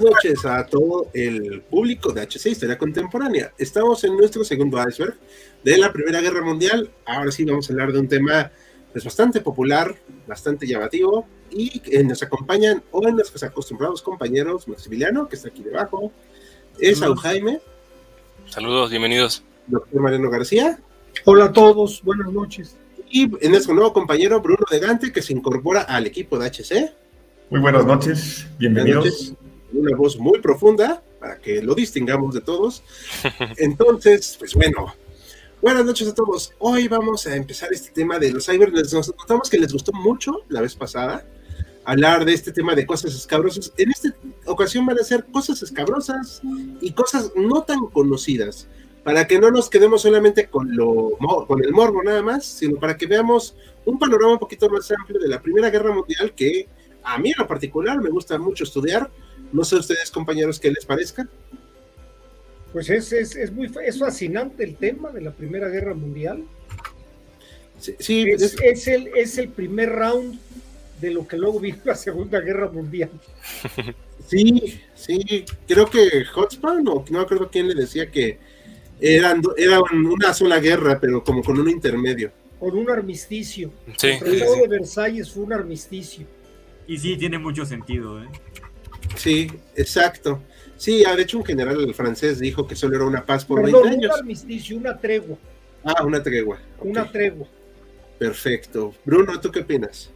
Buenas noches a todo el público de HC Historia Contemporánea. Estamos en nuestro segundo iceberg de la Primera Guerra Mundial. Ahora sí vamos a hablar de un tema pues, bastante popular, bastante llamativo y nos acompañan hoy nuestros acostumbrados compañeros Maximiliano, que está aquí debajo, es Jaime. Saludos, bienvenidos. Doctor Mariano García. Hola a todos, buenas noches. Y en nuestro nuevo compañero Bruno de Gante, que se incorpora al equipo de HC. Muy buenas noches, bienvenidos. Una voz muy profunda para que lo distingamos de todos. Entonces, pues bueno, buenas noches a todos. Hoy vamos a empezar este tema de los cyber. Nos notamos que les gustó mucho la vez pasada hablar de este tema de cosas escabrosas. En esta ocasión van a ser cosas escabrosas y cosas no tan conocidas, para que no nos quedemos solamente con, lo, con el morbo nada más, sino para que veamos un panorama un poquito más amplio de la Primera Guerra Mundial que a mí en lo particular me gusta mucho estudiar. No sé ustedes, compañeros, qué les parezca. Pues es, es, es muy es fascinante el tema de la Primera Guerra Mundial. Sí, es, es, el, es el primer round de lo que luego vino la Segunda Guerra Mundial. Sí, sí, creo que Hotspur, o no creo quién le decía que eran, era una sola guerra, pero como con un intermedio. Con un armisticio. Sí, el Tratado de Versalles fue un armisticio. Y sí, tiene mucho sentido. ¿eh? Sí, exacto. Sí, de hecho un general francés dijo que solo era una paz por Perdón, 20 años. un armisticio, una tregua. Ah, una tregua. Una tregua. Perfecto. Bruno, ¿tú qué opinas?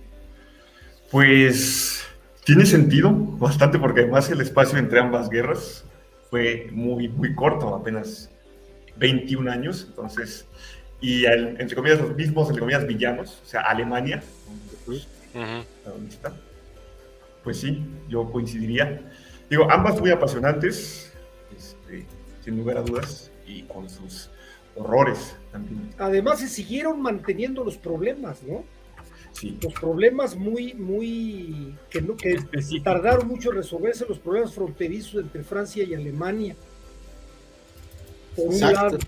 Pues tiene sentido bastante porque además el espacio entre ambas guerras fue muy, muy corto, apenas 21 años, entonces, y entre comillas los mismos, entre comillas, villanos, o sea, Alemania, Ujú. protagonista, pues sí, yo coincidiría. Digo, ambas muy apasionantes, este, sin lugar a dudas, y con sus horrores también. Además se siguieron manteniendo los problemas, ¿no? Sí, Los problemas muy, muy, que, no, que Específico. tardaron mucho en resolverse, los problemas fronterizos entre Francia y Alemania. Por un Exacto. lado.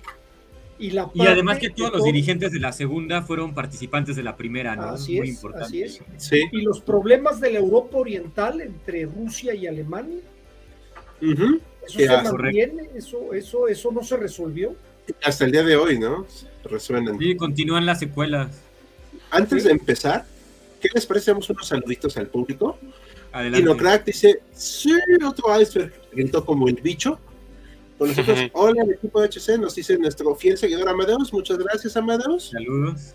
Y, la Y además que todos los todo- dirigentes de la segunda fueron participantes de la primera, ¿no? Así Muy es, importante. así es. Sí. Y los problemas de la Europa Oriental entre Rusia y Alemania, eso Ya, se mantiene, eso, eso, eso no se resolvió. Hasta el día de hoy, ¿no? Resuenan. Sí, continúan las secuelas. Antes Sí. de empezar, ¿qué les parece? Damos unos saluditos al público. Adelante. Dinocrack dice, sí, otro iceberg. Gritó como el bicho. Con nosotros, Ujú. hola, el equipo de HC, nos dice nuestro fiel seguidor Amadeus. Muchas gracias, Amadeus. Saludos.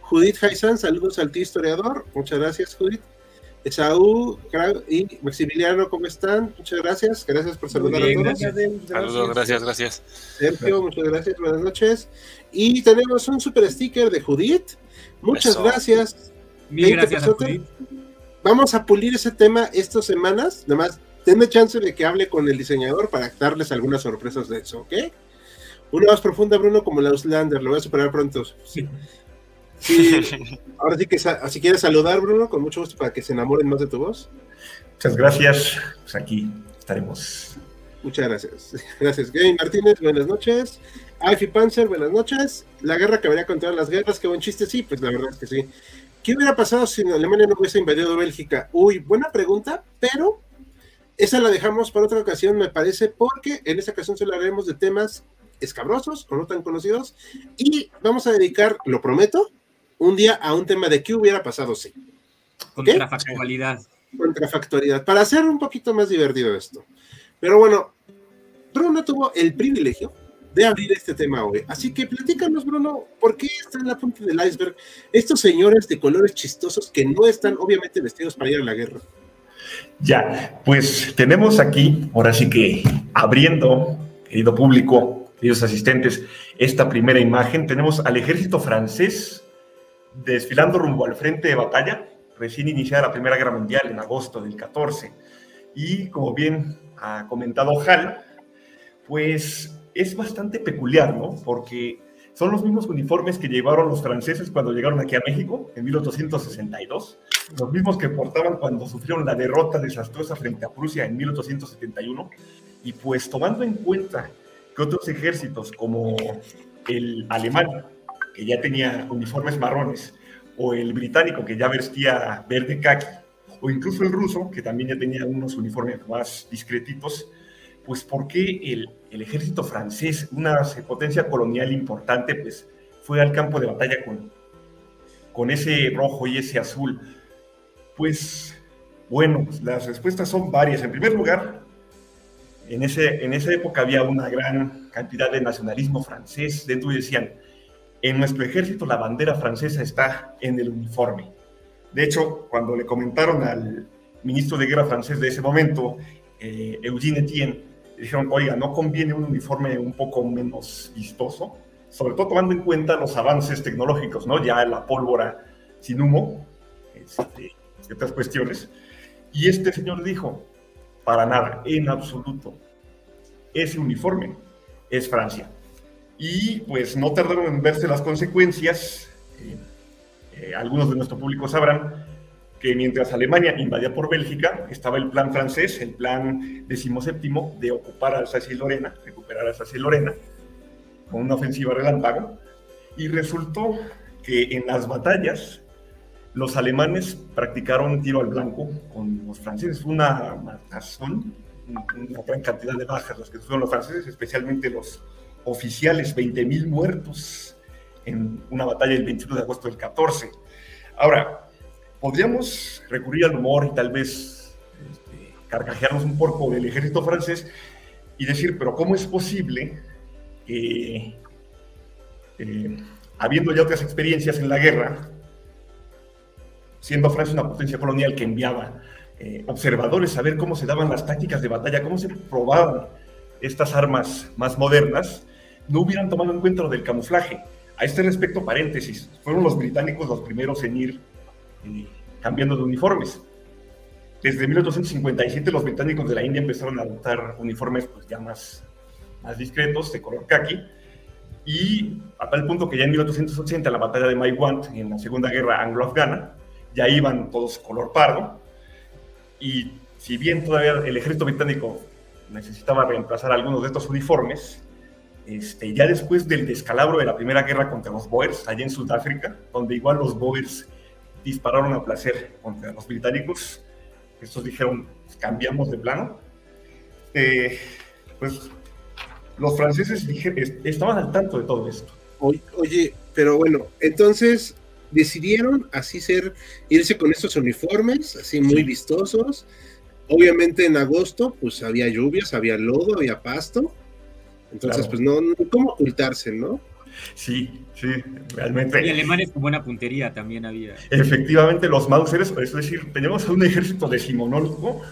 Judith Jaisan, saludos al tío historiador. Muchas gracias, Judith. Esaú y Maximiliano, ¿cómo están? Muchas gracias. Gracias por saludar bien, a todos. gracias. Saludos, gracias, gracias. Sergio, muchas gracias, buenas noches. Y tenemos un super sticker de Judith. Muchas Eso. gracias. Mil 20 gracias a. Judith. Vamos a pulir ese tema estas semanas. Nada más, denme chance de que hable con el diseñador para darles algunas sorpresas de eso, ¿ok? Una más profunda, Bruno, como la Auslander. Lo voy a superar pronto. Sí. Sí, ahora sí que si quieres saludar, Bruno, con mucho gusto para que se enamoren más de tu voz. muchas gracias, pues aquí estaremos. Muchas gracias. Gracias, Gay Martínez, buenas noches. Alfie Panzer, buenas noches. La guerra acabaría con todas las guerras, qué buen chiste, sí, pues la verdad es que sí. ¿Qué hubiera pasado si Alemania no hubiese invadido Bélgica? Uy, buena pregunta, pero esa la dejamos para otra ocasión, me parece, porque en esta ocasión solo hablaremos de temas escabrosos o no tan conocidos y vamos a dedicar, lo prometo, un día a un tema de qué hubiera pasado si. Contrafactualidad. contrafactualidad, para hacer un poquito más divertido esto. Pero bueno, Bruno tuvo el privilegio de abrir este tema hoy. Así que platícanos, Bruno, ¿por qué está en la punta del iceberg estos señores de colores chistosos que no están obviamente vestidos para ir a la guerra? Ya, pues tenemos aquí, ahora sí que abriendo, querido público, queridos asistentes, esta primera imagen. Tenemos al ejército francés desfilando rumbo al frente de batalla, recién iniciada la Primera Guerra Mundial en agosto del 14. Y como bien ha comentado Hal, pues es bastante peculiar, ¿no? Porque son los mismos uniformes que llevaron los franceses cuando llegaron aquí a México en 1862, los mismos que portaban cuando sufrieron la derrota desastrosa frente a Prusia en 1871. Y pues tomando en cuenta que otros ejércitos como el alemán, que ya tenía uniformes marrones, o el británico, que ya vestía verde khaki, o incluso el ruso, que también ya tenía unos uniformes más discretitos, pues ¿por qué el, el ejército francés, una potencia colonial importante, pues fue al campo de batalla con, con ese rojo y ese azul? Pues bueno, las respuestas son varias. En primer lugar, en, ese, en esa época había una gran cantidad de nacionalismo francés. Dentro decían, en nuestro ejército la bandera francesa está en el uniforme. De hecho, cuando le comentaron al ministro de guerra francés de ese momento, eh, Eugene Etienne, dijeron, oiga, ¿no conviene un uniforme un poco menos vistoso? Sobre todo tomando en cuenta los avances tecnológicos, ¿no? Ya la pólvora sin humo, este, otras cuestiones. Y este señor dijo, para nada, en absoluto, ese uniforme es Francia. Y pues no tardaron en verse las consecuencias. Eh, eh, algunos de nuestro público sabrán que mientras Alemania invadía por Bélgica, estaba el plan francés, el plan decimoséptimo, de ocupar Alsacia y Lorena, recuperar Alsacia y Lorena, con una ofensiva relámpago, y resultó que en las batallas los alemanes practicaron tiro al blanco con los franceses, una matazón, una gran cantidad de bajas las que tuvieron los franceses, especialmente los oficiales, 20.000 muertos en una batalla el 21 de agosto del 14. Ahora, podríamos recurrir al humor y tal vez este, carcajearnos un poco del ejército francés y decir, pero ¿cómo es posible que, eh, habiendo ya otras experiencias en la guerra, siendo Francia una potencia colonial que enviaba eh, observadores a ver cómo se daban las tácticas de batalla, cómo se probaban estas armas más modernas, no hubieran tomado en cuenta lo del camuflaje. A este respecto, paréntesis, fueron los británicos los primeros en ir cambiando de uniformes. Desde 1857 los británicos de la India empezaron a adoptar uniformes pues, ya más, más discretos, de color khaki, y a tal punto que ya en 1880, en la batalla de Maiwand, en la Segunda Guerra Anglo-Afgana, ya iban todos color pardo, y si bien todavía el ejército británico necesitaba reemplazar algunos de estos uniformes, este, ya después del descalabro de la Primera Guerra contra los Boers, allá en Sudáfrica, donde igual los Boers dispararon a placer contra los británicos. Estos dijeron, cambiamos de plano. Eh, pues los franceses estaban al tanto de todo esto. Oye, pero bueno, entonces decidieron así ser, irse con estos uniformes, así muy vistosos. Obviamente en agosto, pues había lluvias, había lodo, había pasto. Entonces, pues no, no, ¿cómo ocultarse, no? Sí, sí, realmente. Y alemanes con buena puntería también había. Efectivamente, los Mausers, es decir, tenemos un ejército decimonónico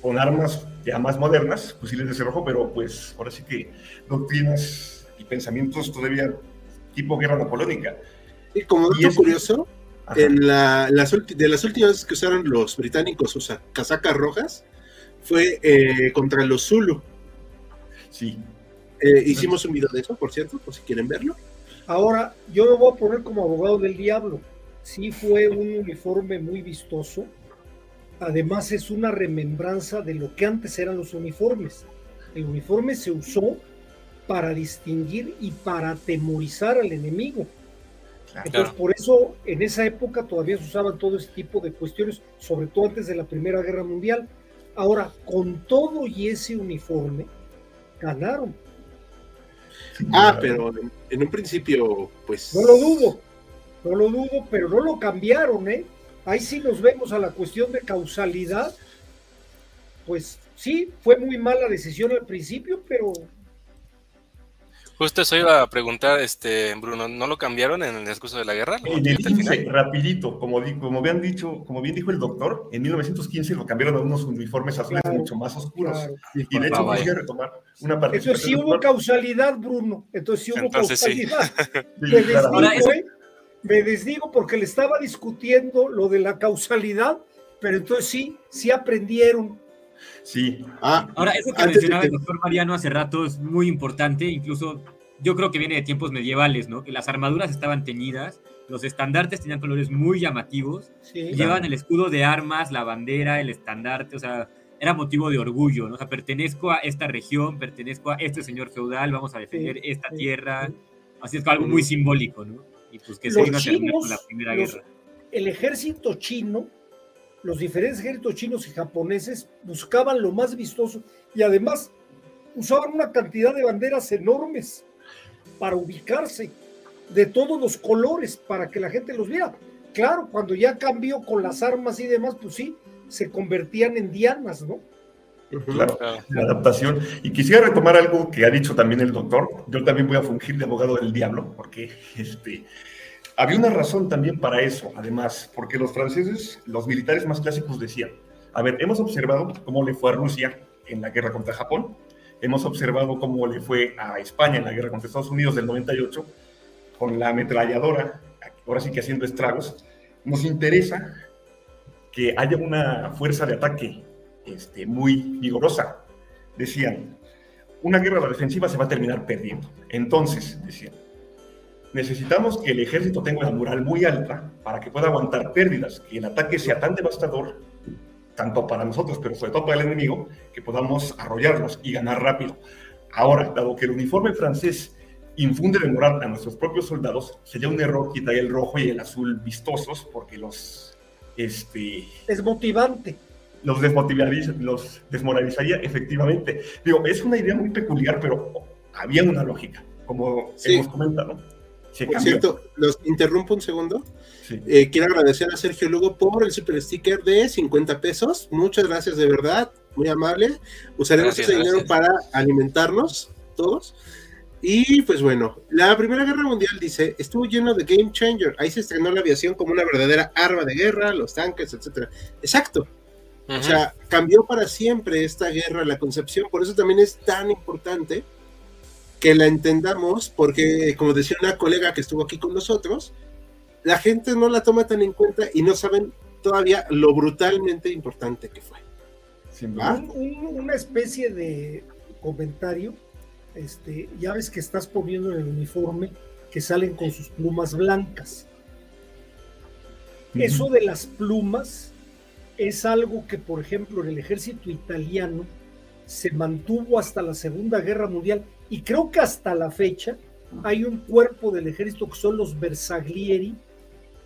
con armas ya más modernas, fusiles de cerrojo, pero pues ahora sí que doctrinas y pensamientos todavía tipo guerra napoleónica. Y como dato curioso, en la, las, de las últimas veces que usaron los británicos, o sea, casacas rojas, fue eh, contra los Zulu. Sí, eh, hicimos un video de eso, por cierto, por si quieren verlo. Ahora, yo me voy a poner como abogado del diablo. Sí fue un uniforme muy vistoso. Además es una remembranza de lo que antes eran los uniformes. El uniforme se usó para distinguir y para atemorizar al enemigo. Entonces, por eso en esa época todavía se usaban todo ese tipo de cuestiones, sobre todo antes de la Primera Guerra Mundial. Ahora, con todo y ese uniforme, ganaron Ah, pero en, un principio, pues. No lo dudo, no lo dudo, pero no lo cambiaron, ¿eh? Ahí sí nos vemos a la cuestión de causalidad. Pues sí, fue muy mala decisión al principio, pero. Justo eso iba a preguntar, este, Bruno, ¿no lo cambiaron en el discurso de la guerra? En el 15, rapidito, como, como habían dicho, como bien dijo el doctor, en 1915 lo cambiaron a unos uniformes azules mucho más oscuros. Y de hecho quisiera retomar una parte. Eso sí hubo causalidad, Bruno. Entonces sí hubo causalidad. me, desdigo, ¿eh? me desdigo porque le estaba discutiendo lo de la causalidad, pero entonces sí, sí aprendieron Sí. Ah, Ahora, eso que mencionaba el doctor Mariano hace rato es muy importante, incluso yo creo que viene de tiempos medievales, ¿no? Que las armaduras estaban teñidas, los estandartes tenían colores muy llamativos, llevaban el escudo de armas, la bandera, el estandarte, o sea, era motivo de orgullo, ¿no? O sea, pertenezco a esta región, pertenezco a este señor feudal, vamos a defender esta tierra, así es algo muy simbólico, ¿no? Y pues que se iba a terminar con la Primera Guerra. El ejército chino los diferentes ejércitos chinos y japoneses buscaban lo más vistoso y además usaban una cantidad de banderas enormes para ubicarse de todos los colores para que la gente los viera. Claro, cuando ya cambió con las armas y demás, pues sí, se convertían en dianas, ¿no? Claro, la adaptación. Y quisiera retomar algo que ha dicho también el doctor. Yo también voy a fungir de abogado del diablo, porque este, había una razón también para eso, además, porque los franceses, los militares más clásicos decían, a ver, hemos observado cómo le fue a Rusia en la guerra contra Japón, hemos observado cómo le fue a España en la guerra contra Estados Unidos del 98, con la ametralladora, ahora sí que haciendo estragos, nos interesa que haya una fuerza de ataque este, muy vigorosa. Decían, una guerra a la defensiva se va a terminar perdiendo. Entonces, decían, necesitamos que el ejército tenga una moral muy alta para que pueda aguantar pérdidas, que el ataque sea tan devastador, tanto para nosotros, pero sobre todo para el enemigo, que podamos arrollarlos y ganar rápido. Ahora, dado que el uniforme francés infunde de moral a nuestros propios soldados, sería un error quitar el rojo y el azul vistosos, porque los... Este, es motivante. Los desmotivaría, los desmoralizaría efectivamente. Digo, es una idea muy peculiar, pero había una lógica, como hemos comentado. Por cierto, los interrumpo un segundo. Eh, quiero agradecer a Sergio Lugo por el super sticker de 50 pesos. Muchas gracias de verdad, muy amable. Usaremos ese dinero para alimentarnos todos. Y pues bueno, la Primera Guerra Mundial dice, estuvo lleno de game changer. Ahí se estrenó la aviación como una verdadera arma de guerra, los tanques, etcétera. Exacto. O sea, cambió para siempre esta guerra, la concepción. Por eso también es tan importante que la entendamos, porque como decía una colega que estuvo aquí con nosotros, la gente no la toma tan en cuenta y no saben todavía lo brutalmente importante que fue. una especie de comentario, este, ya ves que estás poniendo en el uniforme que salen con sus plumas blancas. Eso de las plumas es algo que, por ejemplo, en el ejército italiano se mantuvo hasta la Segunda Guerra Mundial y creo que hasta la fecha hay un cuerpo del ejército que son los Bersaglieri,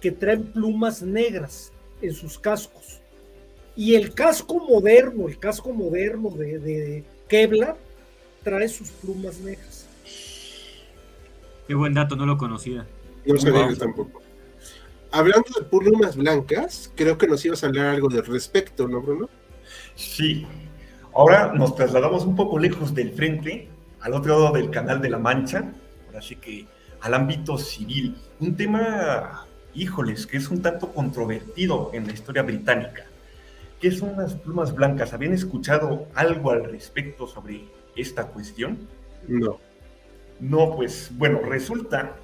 que traen plumas negras en sus cascos. Y el casco moderno, el casco moderno de, Kevlar, trae sus plumas negras. Qué buen dato, no lo conocía. No sabía tampoco. Hablando de plumas blancas, creo que nos ibas a hablar algo del respecto, ¿no, Bruno? Sí. Ahora nos trasladamos un poco lejos del frente al otro lado del Canal de la Mancha, así que al ámbito civil. Un tema, híjoles, que es un tanto controvertido en la historia británica. ¿Qué son las plumas blancas? ¿Habían escuchado algo al respecto sobre esta cuestión? No. No, pues bueno, resulta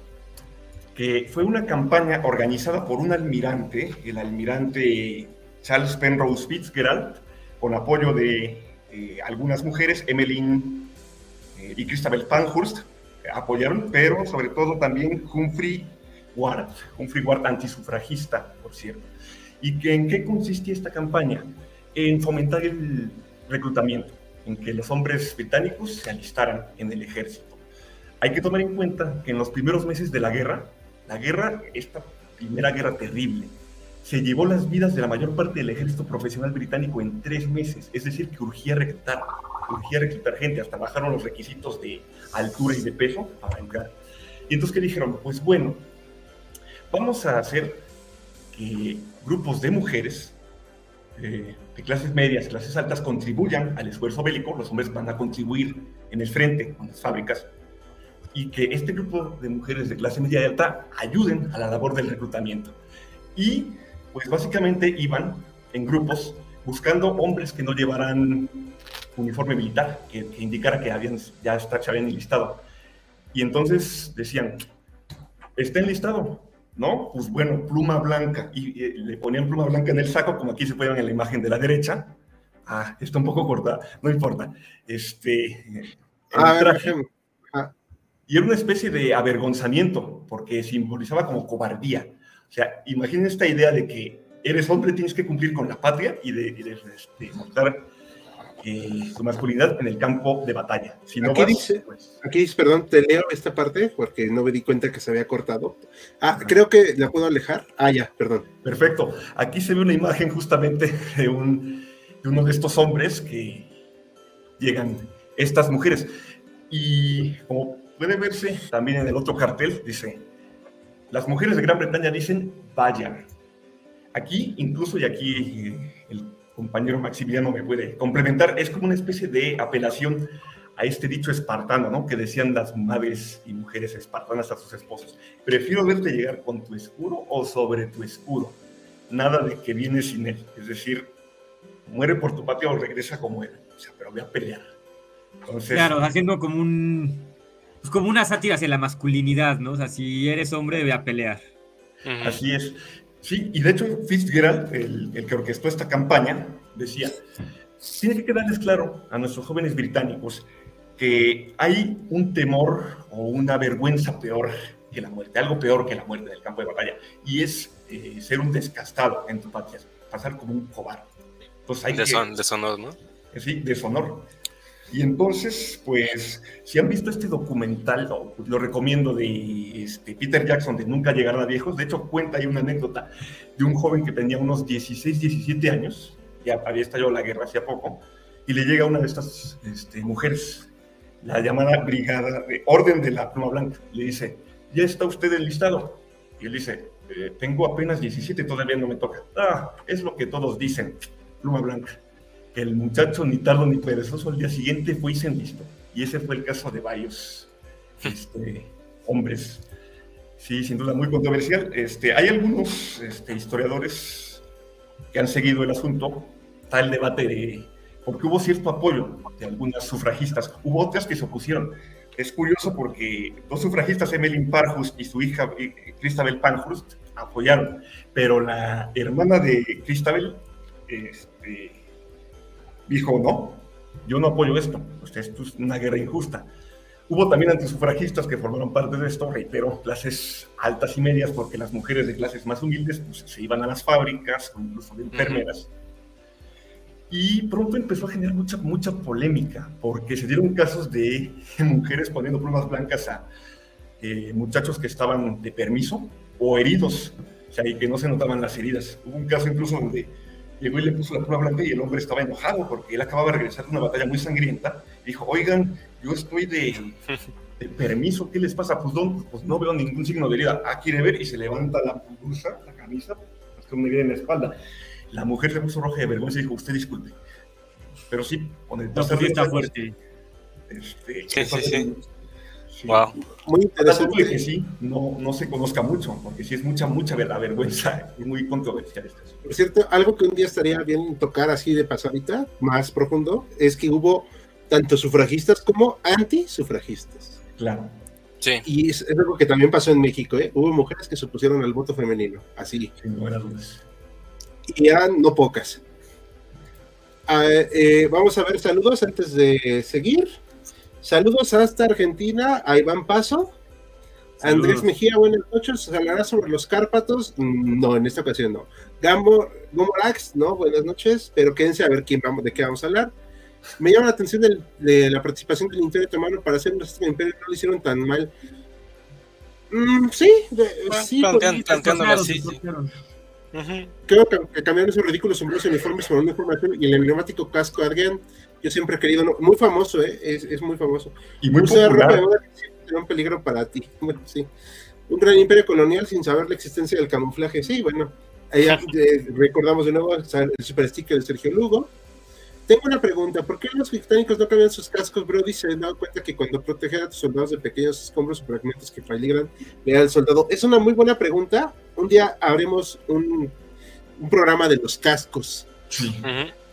que fue una campaña organizada por un almirante, el almirante Charles Penrose Fitzgerald, con apoyo de eh, algunas mujeres, Emmeline y Christabel Pankhurst apoyaron, pero sobre todo también Humphrey Ward, Humphrey Ward antisufragista, por cierto. ¿Y que, en qué consistía esta campaña? En fomentar el reclutamiento, en que los hombres británicos se alistaran en el ejército. Hay que tomar en cuenta que en los primeros meses de la guerra, la guerra, esta primera guerra terrible, se llevó las vidas de la mayor parte del ejército profesional británico en tres meses, es decir, que urgía reclutar urgía reclutar gente, hasta bajaron los requisitos de altura y de peso para entrar. Y entonces, ¿qué dijeron? Pues bueno, vamos a hacer que grupos de mujeres eh, de clases medias, clases altas, contribuyan al esfuerzo bélico, los hombres van a contribuir en el frente, con las fábricas, y que este grupo de mujeres de clase media y alta ayuden a la labor del reclutamiento. Y pues básicamente iban en grupos buscando hombres que no llevaran uniforme militar, que, indicara que habían, ya está, se habían enlistado. Y entonces decían, está enlistado, ¿no? Pues bueno, pluma blanca. Y, le ponían pluma blanca en el saco, como aquí se puede ver en la imagen de la derecha. Ah, está un poco corta, no importa. Este, a ver, y era una especie de avergonzamiento, porque simbolizaba como cobardía. O sea, imaginen esta idea de que eres hombre, tienes que cumplir con la patria y de, este, mostrar eh, tu masculinidad en el campo de batalla. Si no aquí, dice, pues, aquí dice, perdón, te leo esta parte porque no me di cuenta que se había cortado. Ah, creo que la puedo alejar. Ah, ya, perdón. Perfecto. Aquí se ve una imagen justamente de, un, de uno de estos hombres que llegan estas mujeres. Y como puede verse también en el otro cartel, dice, las mujeres de Gran Bretaña dicen vayan. Aquí, incluso, y aquí eh, el compañero Maximiliano me puede complementar, es como una especie de apelación a este dicho espartano, ¿no? Que decían las madres y mujeres espartanas a sus esposos. Prefiero verte llegar con tu escudo o sobre tu escudo. Nada de que vienes sin él. Es decir, muere por tu patria o regresa como él. O sea, pero voy a pelear. claro, haciendo como un pues, como una sátira hacia la masculinidad, ¿no? O sea, si eres hombre, debe a pelear. Así es. Sí, y de hecho Fitzgerald, el, el, que orquestó esta campaña, decía, tiene que quedarles claro a nuestros jóvenes británicos que hay un temor o una vergüenza peor que la muerte, algo peor que la muerte del campo de batalla, y es eh, ser un descastado en tu patria, pasar como un cobarde. Entonces hay que, deshonor, ¿no? Sí, deshonor. Y entonces, pues, si han visto este documental, lo, recomiendo de este, Peter Jackson de Nunca llegará a viejos. De hecho, cuenta ahí una anécdota de un joven que tenía unos 16, 17 años, ya había estallado la guerra hacía poco, y le llega una de estas este, mujeres, la llamada Brigada de Orden de la Pluma Blanca. Le dice, ¿ya está usted enlistado? Y él dice, eh, tengo apenas 17, todavía no me toca. Ah, es lo que todos dicen, Pluma Blanca el muchacho ni tardo ni perezoso al día siguiente fue y se enlistó. Y ese fue el caso de varios este, hombres. Sí, sin duda muy controversial. Este, hay algunos este, historiadores que han seguido el asunto. Está el debate de, porque hubo cierto apoyo de algunas sufragistas, hubo otras que se opusieron. Es curioso porque dos sufragistas, Emmeline Parhurst y su hija eh, Christabel Pankhurst, apoyaron, pero la hermana de Christabel este, dijo, no, yo no apoyo esto, pues esto es una guerra injusta. Hubo también antisufragistas que formaron parte de esto, reitero, clases altas y medias, porque las mujeres de clases más humildes pues, se iban a las fábricas, incluso de enfermeras. Y pronto empezó a generar mucha, mucha polémica, porque se dieron casos de mujeres poniendo plumas blancas a eh, muchachos que estaban de permiso o heridos, o sea, y que no se notaban las heridas. Hubo un caso incluso donde llegó y le puso la prueba blanca y el hombre estaba enojado porque él acababa de regresar de una batalla muy sangrienta. Dijo, oigan, yo estoy de, permiso, ¿qué les pasa? Pues no, pues no veo ningún signo de herida. Ah, quiere ver y se levanta la blusa, la camisa, hasta una herida en la espalda. La mujer se puso roja de vergüenza y dijo, usted disculpe. Pero sí, con el paso está fuerte. Este, sí, sí, sí. Wow. Muy interesante. que sí, no, no se conozca mucho, porque sí es mucha, mucha vergüenza y muy controversial esto. Por cierto, algo que un día estaría bien tocar así de pasadita, más profundo, es que hubo tanto sufragistas como antisufragistas. Claro. Sí. Y es, algo que también pasó en México, ¿eh? Hubo mujeres que se opusieron al voto femenino, así. Sin lugar dudas. Y eran no pocas. Ah, eh, vamos a ver saludos antes de seguir. Saludos hasta Argentina, a Iván Paso. Andrés Mejía, buenas noches. ¿Se hablará sobre los Cárpatos? No, en esta ocasión no. Gambo, Gomorax, no, buenas noches. Pero quédense a ver quién vamos, de qué vamos a hablar. Me llama la atención de la participación del Imperio Otomano para hacer un imperio, no lo hicieron tan mal. Mm, sí, ah, sí. así, Creo que, cambiaron esos ridículos sombreros uniformes por una información y el emblemático casco Adrián yo siempre he querido, muy famoso, ¿eh? es, muy famoso. Y muy popular. un peligro para ti. sí. Un gran imperio colonial sin saber la existencia del camuflaje. Sí, bueno, ahí recordamos de nuevo el super sticker de Sergio Lugo. Tengo una pregunta, ¿por qué los británicos no cambian sus cascos, Brody? Se han dado cuenta que cuando protegen a tus soldados de pequeños escombros o fragmentos que peligran, le al soldado. Es una muy buena pregunta. Un día haremos un, programa de los cascos.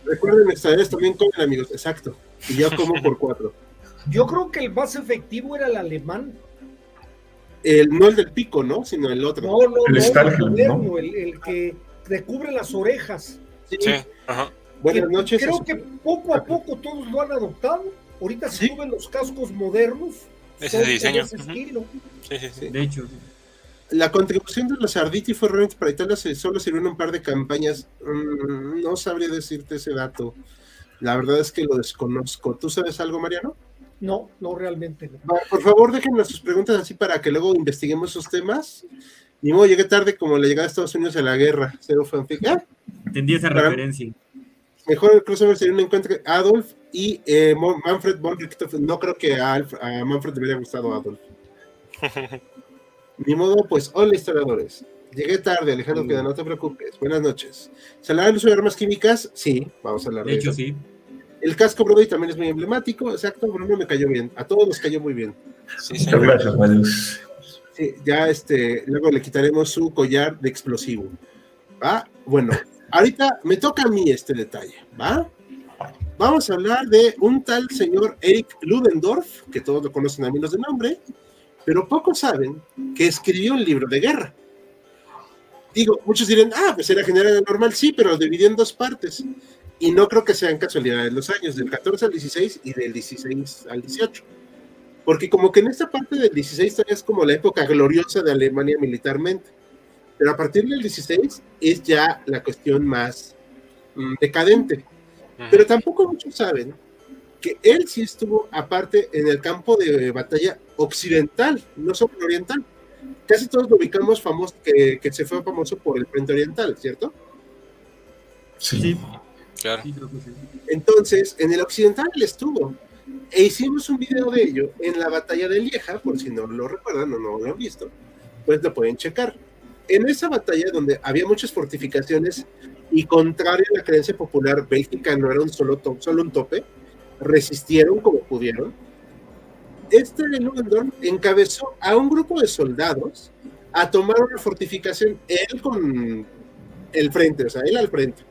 Recuerden, extraer también comen, amigos. Exacto. Y yo como por cuatro. Yo creo que el más efectivo era el alemán. El, no el del pico, ¿no? Sino el otro. No, no, el, el, el, que recubre las orejas. Sí, Ajá. Buenas noches. Creo que poco a poco todos lo han adoptado. Ahorita se suben los cascos modernos. Ese diseño. Ese estilo. Sí, sí, sí. De hecho, La contribución de los Arditi fue realmente para Italia, solo sirvió en un par de campañas. Mm, no sabría decirte ese dato. La verdad es que lo desconozco. ¿Tú sabes algo, Mariano? No, no, realmente no. por favor, déjenme sus preguntas así para que luego investiguemos esos temas. Ni modo, llegué tarde como la llegada de Estados Unidos a la guerra. Cero fanfic. ¿Ah? Entendí esa referencia. Mejor el crossover sería un encuentro Adolf y eh, Manfred von Richthofen. No creo que a, Manfred le hubiera gustado Adolf. Ni modo, pues, hola historiadores. Llegué tarde, Alejandro, que no te preocupes. Buenas noches. ¿Se hablará del uso de armas químicas? Sí, vamos a hablar de, de hecho, sí. El casco Brody también es muy emblemático, exacto, Bruno me cayó bien. A todos nos cayó muy bien. Sí, Muchas gracias, Sí, ya este, luego le quitaremos su collar de explosivo. Ah, bueno, ahorita me toca a mí este detalle, ¿va? Vamos a hablar de un tal señor Eric Ludendorff, que todos lo conocen a menos de nombre, pero pocos saben que escribió un libro de guerra. Digo, muchos dirán, ah, pues era general normal, sí, pero lo dividió en dos partes. Y no creo que sean casualidades los años, del 14 al 16 y del 16 al 18. Porque como que en esta parte del 16 todavía es como la época gloriosa de Alemania militarmente pero a partir del 16 es ya la cuestión más mm, decadente. Pero tampoco muchos saben que él sí estuvo aparte en el campo de batalla occidental, no solo oriental. Casi todos lo ubicamos famoso, que, se fue famoso por el frente oriental, ¿cierto? Sí, claro. Entonces, en el occidental él estuvo. E hicimos un video de ello en la batalla de Lieja, por si no lo recuerdan o no lo han visto, pues lo pueden checar en esa batalla donde había muchas fortificaciones y contrario a la creencia popular, Bélgica no era un solo, solo un tope, resistieron como pudieron. Este Ludendorff encabezó a un grupo de soldados a tomar una fortificación, él con el frente, o sea, él al frente,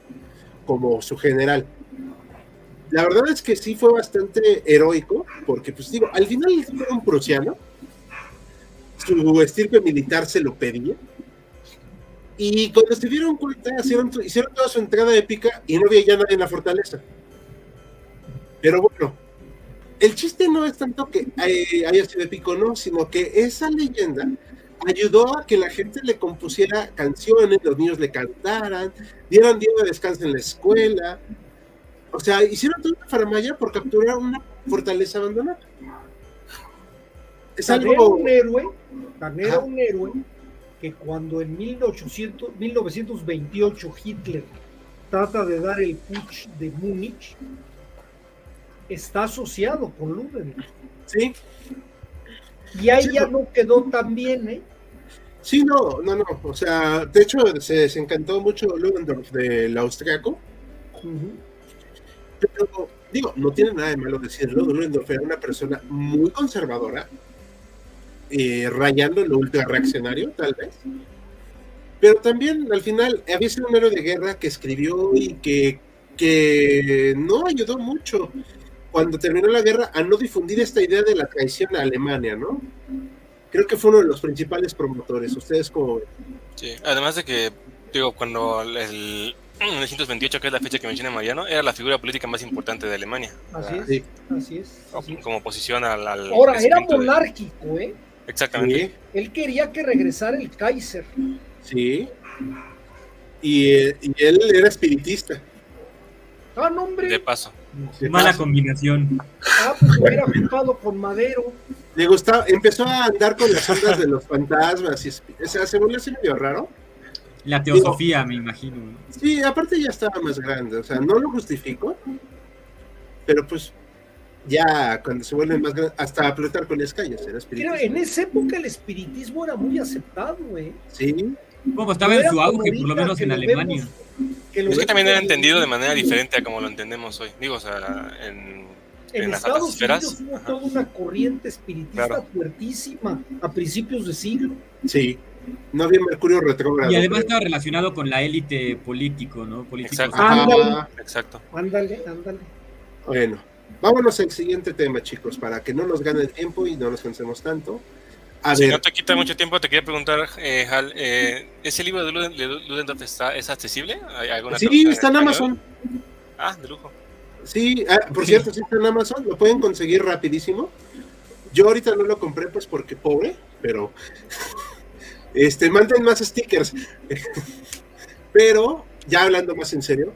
como su general. La verdad es que sí fue bastante heroico, porque pues digo, al final fue un prusiano, su estirpe militar se lo pedía, y cuando se dieron cuenta, hicieron, hicieron toda su entrada épica y no había ya nadie en la fortaleza. Pero bueno, el chiste no es tanto que haya sido épico, no, sino que esa leyenda ayudó a que la gente le compusiera canciones, los niños le cantaran, dieran día de descanso en la escuela. O sea, hicieron toda una faramaya por capturar una fortaleza abandonada. Es algo... un héroe, era un héroe que cuando en 1800, 1928 Hitler trata de dar el putsch de Múnich, está asociado con Ludendorff. Sí. Y ahí ya no quedó tan bien, ¿eh? Sí, no, no, no. O sea, de hecho, se desencantó mucho Ludendorff del austriaco. Pero, digo, no tiene nada de malo decirlo. Ludendorff era una persona muy conservadora, eh, rayando en lo ultra reaccionario, tal vez. Pero también al final había sido un héroe de guerra que escribió y que, que no ayudó mucho cuando terminó la guerra a no difundir esta idea de la traición a Alemania, ¿no? Creo que fue uno de los principales promotores. ¿Ustedes cómo ven? Sí, además de que, digo, cuando el, 1928, que es la fecha que menciona Mariano, era la figura política más importante de Alemania. Así es, así es. Como, oposición al... Ahora, era monárquico, ¿eh? Exactamente. Él quería que regresara el Kaiser. Sí. Y, él era espiritista. Ah, no, hombre. De paso. Mala combinación. Ah, pues hubiera juntado con Madero. Le gustaba, empezó a andar con las ondas de los fantasmas. Y, o sea, se volvió así medio raro. La teosofía, me imagino. Sí, aparte ya estaba más grande. O sea, no lo justifico. Pero pues ya cuando se vuelven más grandes, hasta flotar con las calles, era Pero en esa época el espiritismo era muy aceptado, güey. Sí. Como estaba en su auge, por lo menos en Alemania. Es que también era entendido de manera diferente a como lo entendemos hoy. Digo, o sea, en, en, Estados Unidos hubo toda una corriente espiritista fuertísima a principios de siglo. Sí, no había Mercurio retrógrado. Y además estaba relacionado con la élite político, ¿no? Político exacto. Ándale. exacto. Ándale, ándale. Bueno, vámonos al siguiente tema, chicos, para que no nos gane el tiempo y no nos cansemos tanto. A si no te quita mucho tiempo, te quería preguntar, eh, Hal, eh, ¿ese libro de Ludendorff está, es accesible? sí, está en Amazon. Ah, de lujo. Sí, ah, por cierto, sí está en Amazon, lo pueden conseguir rapidísimo. Yo ahorita no lo compré pues porque pobre, pero este manden más stickers. pero ya hablando más en serio,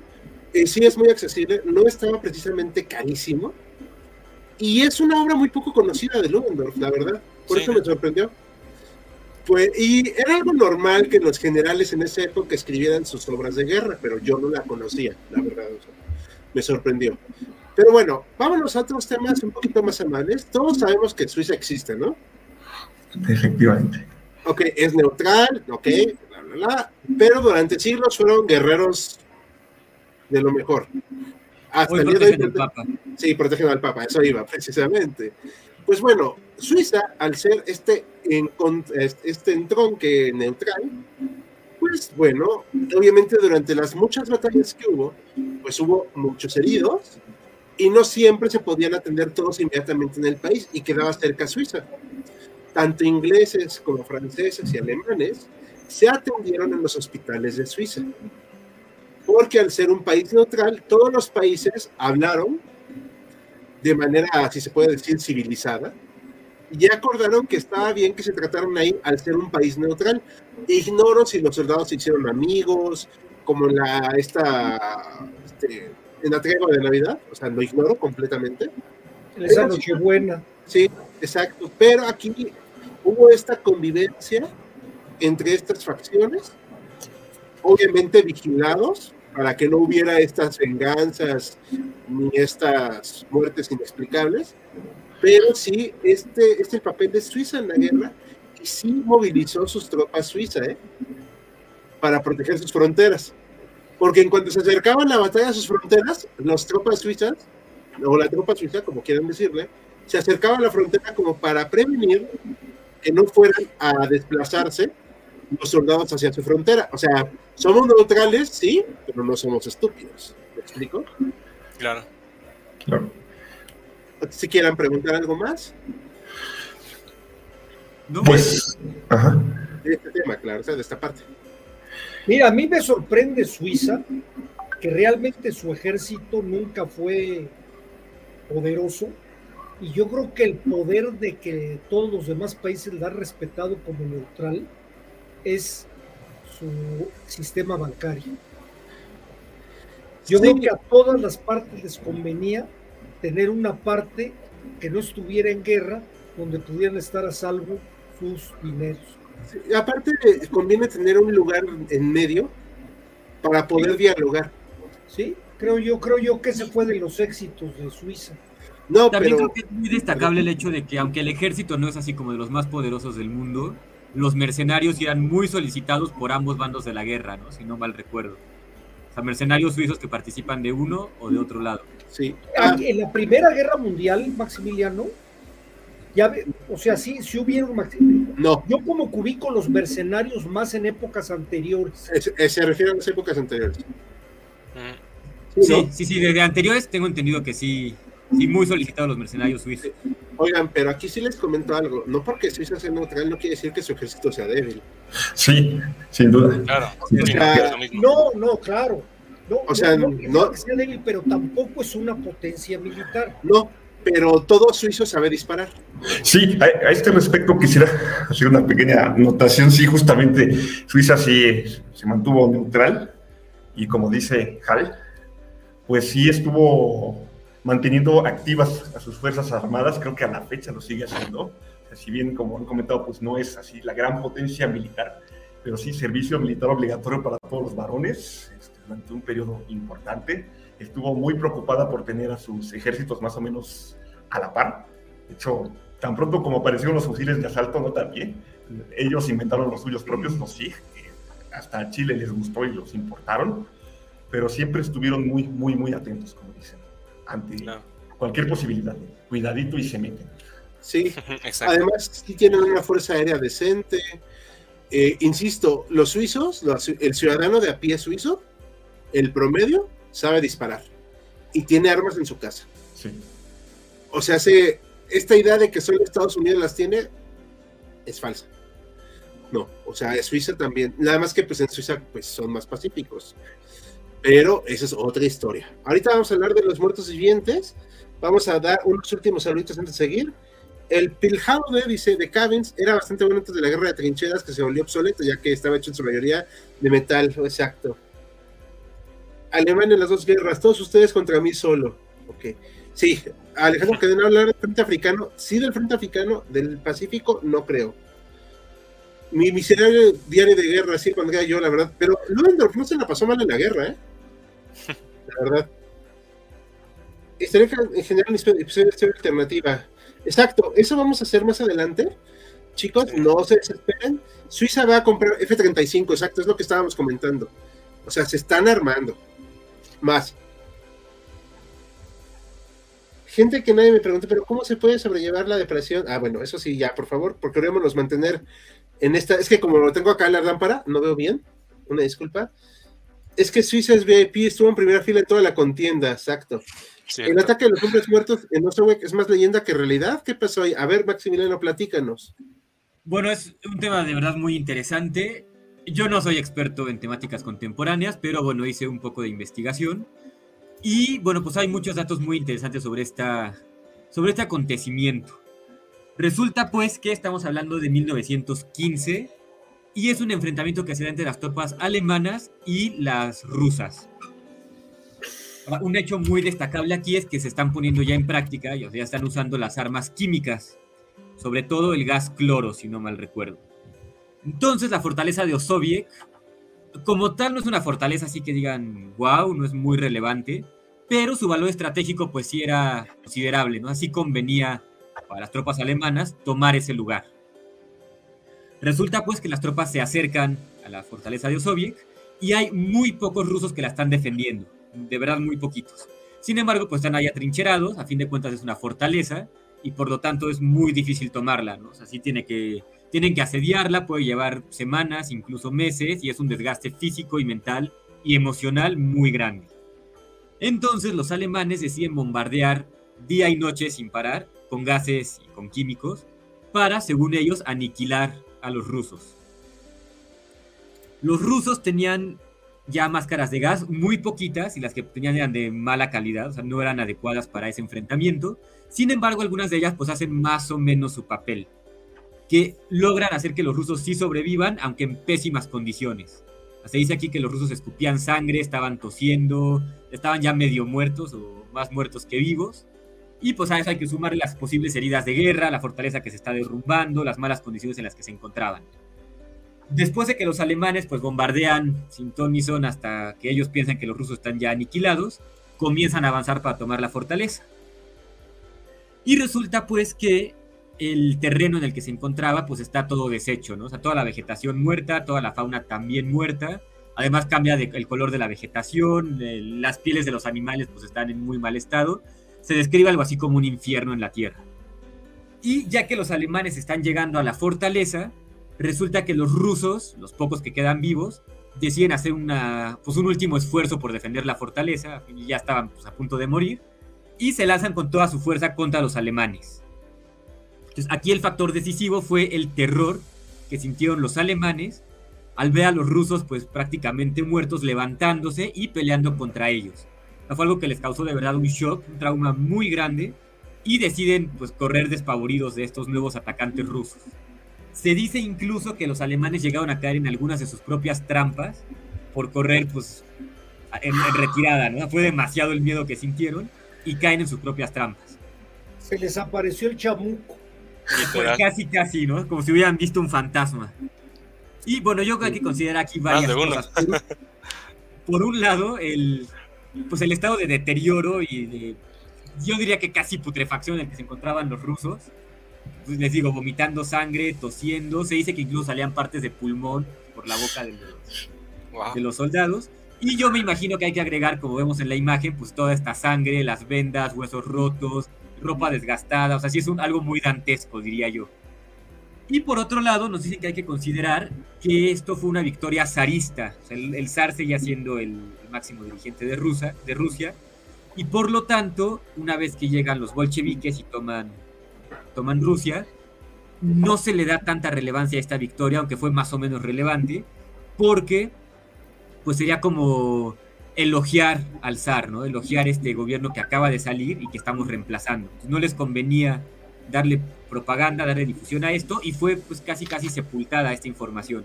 eh, sí es muy accesible, no estaba precisamente carísimo y es una obra muy poco conocida de Ludendorff, la verdad. Por eso me sorprendió. Pues, y era algo normal que los generales en esa época escribieran sus obras de guerra, pero yo no la conocía, la verdad. me sorprendió. Pero bueno, vámonos a otros temas un poquito más amables. Todos sabemos que Suiza existe, ¿no? Efectivamente. Ok, es neutral, ok, bla, bla, bla. Pero durante siglos fueron guerreros de lo mejor. Hasta el día de hoy. Papa. Sí, protegen al Papa, eso iba, precisamente. Pues bueno, Suiza, al ser este, este entronque neutral, pues bueno, obviamente durante las muchas batallas que hubo, pues hubo muchos heridos y no siempre se podían atender todos inmediatamente en el país y quedaba cerca Suiza. Tanto ingleses como franceses y alemanes se atendieron en los hospitales de Suiza. Porque al ser un país neutral, todos los países hablaron de manera, si se puede decir, civilizada, y acordaron que estaba bien que se trataron ahí al ser un país neutral. Ignoro si los soldados se hicieron amigos, como en la, esta, este, en la tregua de Navidad, o sea, lo ignoro completamente. Esa noche buena. Sí, exacto, pero aquí hubo esta convivencia entre estas facciones, obviamente vigilados, para que no hubiera estas venganzas ni estas muertes inexplicables, pero sí, este, este es el papel de Suiza en la guerra y sí movilizó sus tropas suizas ¿eh? para proteger sus fronteras. Porque en cuanto se acercaban la batalla a sus fronteras, las tropas suizas, o la tropa suiza, como quieran decirle, se acercaban a la frontera como para prevenir que no fueran a desplazarse los soldados hacia su frontera. O sea, somos neutrales, sí, pero no somos estúpidos. ¿Me explico? Claro. Claro. Si quieran preguntar algo más. No, pues, ajá. De este tema, claro, o sea, de esta parte. Mira, a mí me sorprende Suiza, que realmente su ejército nunca fue poderoso, y yo creo que el poder de que todos los demás países la han respetado como neutral es su sistema bancario. Yo creo que a todas las partes les convenía tener una parte que no estuviera en guerra, donde pudieran estar a salvo sus dineros. aparte, conviene tener un lugar en medio para poder dialogar. Sí, creo yo, creo yo que ese fue de los éxitos de Suiza. No, También creo que es muy destacable el hecho de que aunque el ejército no es así como de los más poderosos del mundo, los mercenarios eran muy solicitados por ambos bandos de la guerra, ¿no? Si no mal recuerdo. O sea, mercenarios suizos que participan de uno o de otro lado. Sí. Ah, en la Primera Guerra Mundial, Maximiliano, ya, o sea, sí, sí hubieron No. Yo como cubico los mercenarios más en épocas anteriores. se refiere a las épocas anteriores. Mm. Sí, sí, sí, desde anteriores tengo entendido que sí, sí, muy solicitados los mercenarios suizos. Oigan, pero aquí sí les comento algo. No porque Suiza sea neutral no quiere decir que su ejército sea débil. Sí, sin duda. Claro. no, no, claro. No, o sea, no, no, que sea débil, pero tampoco es una potencia militar. No, pero todo suizo sabe disparar. Sí, a, este respecto quisiera hacer una pequeña anotación. Sí, justamente Suiza sí se mantuvo neutral y como dice Hal, pues sí estuvo manteniendo activas a sus Fuerzas Armadas, creo que a la fecha lo sigue haciendo. si bien, como han comentado, pues no es así la gran potencia militar, pero sí servicio militar obligatorio para todos los varones este, durante un periodo importante. Estuvo muy preocupada por tener a sus ejércitos más o menos a la par. De hecho, tan pronto como aparecieron los fusiles de asalto, no también. Ellos inventaron los suyos propios, los SIG, hasta Chile les gustó y los importaron pero siempre estuvieron muy, muy, muy atentos, ante cualquier posibilidad. Cuidadito y se meten. Sí, además sí tienen una fuerza aérea decente. Eh, insisto, los suizos, el ciudadano de a pie suizo, el promedio, sabe disparar y tiene armas en su casa. Sí. O sea, se, esta idea de que solo Estados Unidos las tiene es falsa. No, o sea, Suiza también, nada más que pues en Suiza pues son más pacíficos. Pero esa es otra historia. Ahorita vamos a hablar de los muertos vivientes. Vamos a dar unos últimos saluditos antes de seguir. El Pilhaude, dice, de Cabins, era bastante bueno antes de la guerra de trincheras que se volvió obsoleto ya que estaba hecho en su mayoría de metal. Exacto. Alemania en las dos guerras, todos ustedes contra mí solo. Ok. Sí, Alejandro Cadena hablar del frente africano. Sí, del frente africano, del Pacífico, no creo. Mi miserable diario de guerra, sí, cuando era yo, la verdad. Pero Ludendorff no se la pasó mal en la guerra, ¿eh? La verdad. Estaría en general una alternativa. Exacto, eso vamos a hacer más adelante. Chicos, no se desesperen. Suiza va a comprar F-35, exacto, es lo que estábamos comentando. O sea, se están armando. Más. Gente que nadie me pregunta, pero ¿cómo se puede sobrellevar la depresión? Ah, bueno, eso sí, ya, por favor, porque queremos mantener en esta. Es que como lo tengo acá en la lámpara, no veo bien. Una disculpa. Es que Suiza es VIP, estuvo en primera fila en toda la contienda, exacto. El ataque de los hombres muertos en Osterweg es más leyenda que realidad. ¿Qué pasó ahí? A ver, Maximiliano, platícanos. Bueno, es un tema de verdad muy interesante. Yo no soy experto en temáticas contemporáneas, pero bueno, hice un poco de investigación. Y bueno, pues hay muchos datos muy interesantes sobre, esta, sobre este acontecimiento. Resulta pues que estamos hablando de 1915 y es un enfrentamiento que se da entre las tropas alemanas y las rusas. Un hecho muy destacable aquí es que se están poniendo ya en práctica, ya están usando las armas químicas, sobre todo el gas cloro, si no mal recuerdo. Entonces la fortaleza de Osoviec, como tal, no es una fortaleza así que digan, wow, no es muy relevante, pero su valor estratégico pues sí era considerable, ¿no? Así convenía para las tropas alemanas tomar ese lugar. Resulta pues que las tropas se acercan a la fortaleza de Osoviec y hay muy pocos rusos que la están defendiendo de verdad muy poquitos. Sin embargo, pues están ahí atrincherados, a fin de cuentas es una fortaleza y por lo tanto es muy difícil tomarla, ¿no? O sea, tienen que asediarla, puede llevar semanas, incluso meses, y es un desgaste físico y mental y emocional muy grande. Entonces los alemanes deciden bombardear día y noche sin parar, con gases y con químicos, para, según ellos, aniquilar a los rusos. Los rusos tenían ya máscaras de gas, muy poquitas, y las que tenían eran de mala calidad, o sea, no eran adecuadas para ese enfrentamiento. Sin embargo, algunas de ellas pues hacen más o menos su papel, que logran hacer que los rusos sí sobrevivan, aunque en pésimas condiciones. Se dice aquí que los rusos escupían sangre, estaban tosiendo, estaban ya medio muertos o más muertos que vivos. Y pues a eso hay que sumarle las posibles heridas de guerra, la fortaleza que se está derrumbando, las malas condiciones en las que se encontraban. Después de que los alemanes pues bombardean sin ton ni son hasta que ellos piensan que los rusos están ya aniquilados, comienzan a avanzar para tomar la fortaleza. Y resulta pues que el terreno en el que se encontraba pues está todo deshecho, ¿no? O sea, toda la vegetación muerta, toda la fauna también muerta. Además cambia el color de la vegetación, las pieles de los animales pues están en muy mal estado. Se describe algo así como un infierno en la tierra. Y ya que los alemanes están llegando a la fortaleza, resulta que los rusos, los pocos que quedan vivos, deciden hacer una, pues un último esfuerzo por defender la fortaleza, y ya estaban pues, a punto de morir, y se lanzan con toda su fuerza contra los alemanes. Entonces, aquí el factor decisivo fue el terror que sintieron los alemanes al ver a los rusos pues prácticamente muertos levantándose y peleando contra ellos. Fue algo que les causó de verdad un shock, un trauma muy grande y deciden pues correr despavoridos de estos nuevos atacantes rusos. Se dice incluso que los alemanes llegaron a caer en algunas de sus propias trampas por correr pues en, retirada, ¿no? Fue demasiado el miedo que sintieron y caen en sus propias trampas. Se les apareció el chamuco. casi, casi, ¿no? Como si hubieran visto un fantasma. Y bueno, yo creo que considera aquí varias cosas. Por, un lado, el, pues el estado de deterioro y de, yo diría que casi putrefacción en el que se encontraban los rusos pues, les digo, vomitando sangre, tosiendo. Se dice que incluso salían partes de pulmón por la boca de los, de los soldados. Y yo me imagino que hay que agregar, como vemos en la imagen, pues toda esta sangre, las vendas, huesos rotos, ropa desgastada, o sea, sí es un, algo muy dantesco, diría yo. Y por otro lado, nos dicen que hay que considerar que esto fue una victoria zarista, o sea, el, zar seguía siendo el, máximo dirigente de, Rusia, de Rusia, y por lo tanto, una vez que llegan los bolcheviques y toman, toman Rusia, no se le da tanta relevancia a esta victoria, aunque fue más o menos relevante, porque pues sería como elogiar al zar, ¿no? Elogiar este gobierno que acaba de salir y que estamos reemplazando. no les convenía darle propaganda, darle difusión a esto y fue pues casi casi sepultada esta información.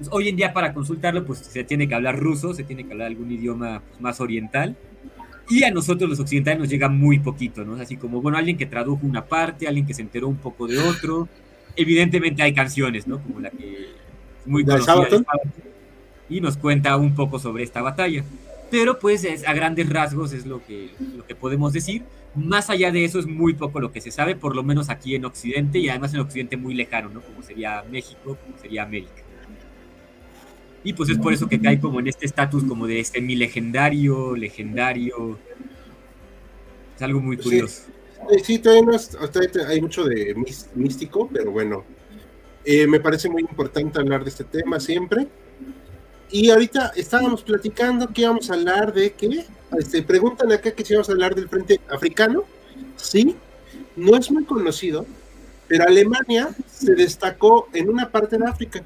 Pues, hoy en día para consultarlo pues se tiene que hablar ruso, se tiene que hablar algún idioma pues, más oriental y a nosotros los occidentales nos llega muy poquito, ¿no? Así como, bueno, alguien que tradujo una parte, alguien que se enteró un poco de otro. Evidentemente hay canciones, ¿no? Como la que es muy conocida y nos cuenta un poco sobre esta batalla. Pero pues a grandes rasgos es lo que, lo que podemos decir. Más allá de eso es muy poco lo que se sabe, por lo menos aquí en Occidente y además en Occidente muy lejano, ¿no? Como sería México, como sería América. Y pues es por eso que cae como en este estatus como de este mi legendario, legendario. Es algo muy curioso. Sí, todavía, no hay mucho de místico, pero bueno, eh, me parece muy importante hablar de este tema siempre. Y ahorita estábamos platicando que íbamos a hablar de qué. Este, preguntan acá que si íbamos a hablar del frente africano. Sí, no es muy conocido, pero Alemania se destacó en una parte de África.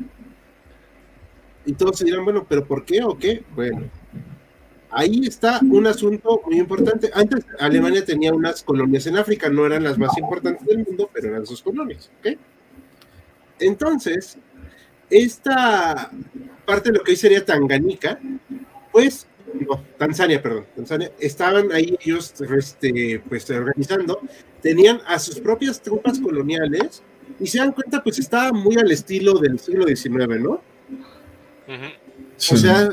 Y todos se dirán, bueno, ¿pero por qué o qué? Bueno, ahí está un asunto muy importante. Antes Alemania tenía unas colonias en África, no eran las más importantes del mundo, pero eran sus colonias, ¿ok? Entonces, esta parte de lo que hoy sería Tanganica, pues, no, Tanzania, perdón, Tanzania, estaban ahí ellos este, pues, organizando, tenían a sus propias tropas coloniales y se dan cuenta, pues estaba muy al estilo del siglo XIX, ¿no? O sea,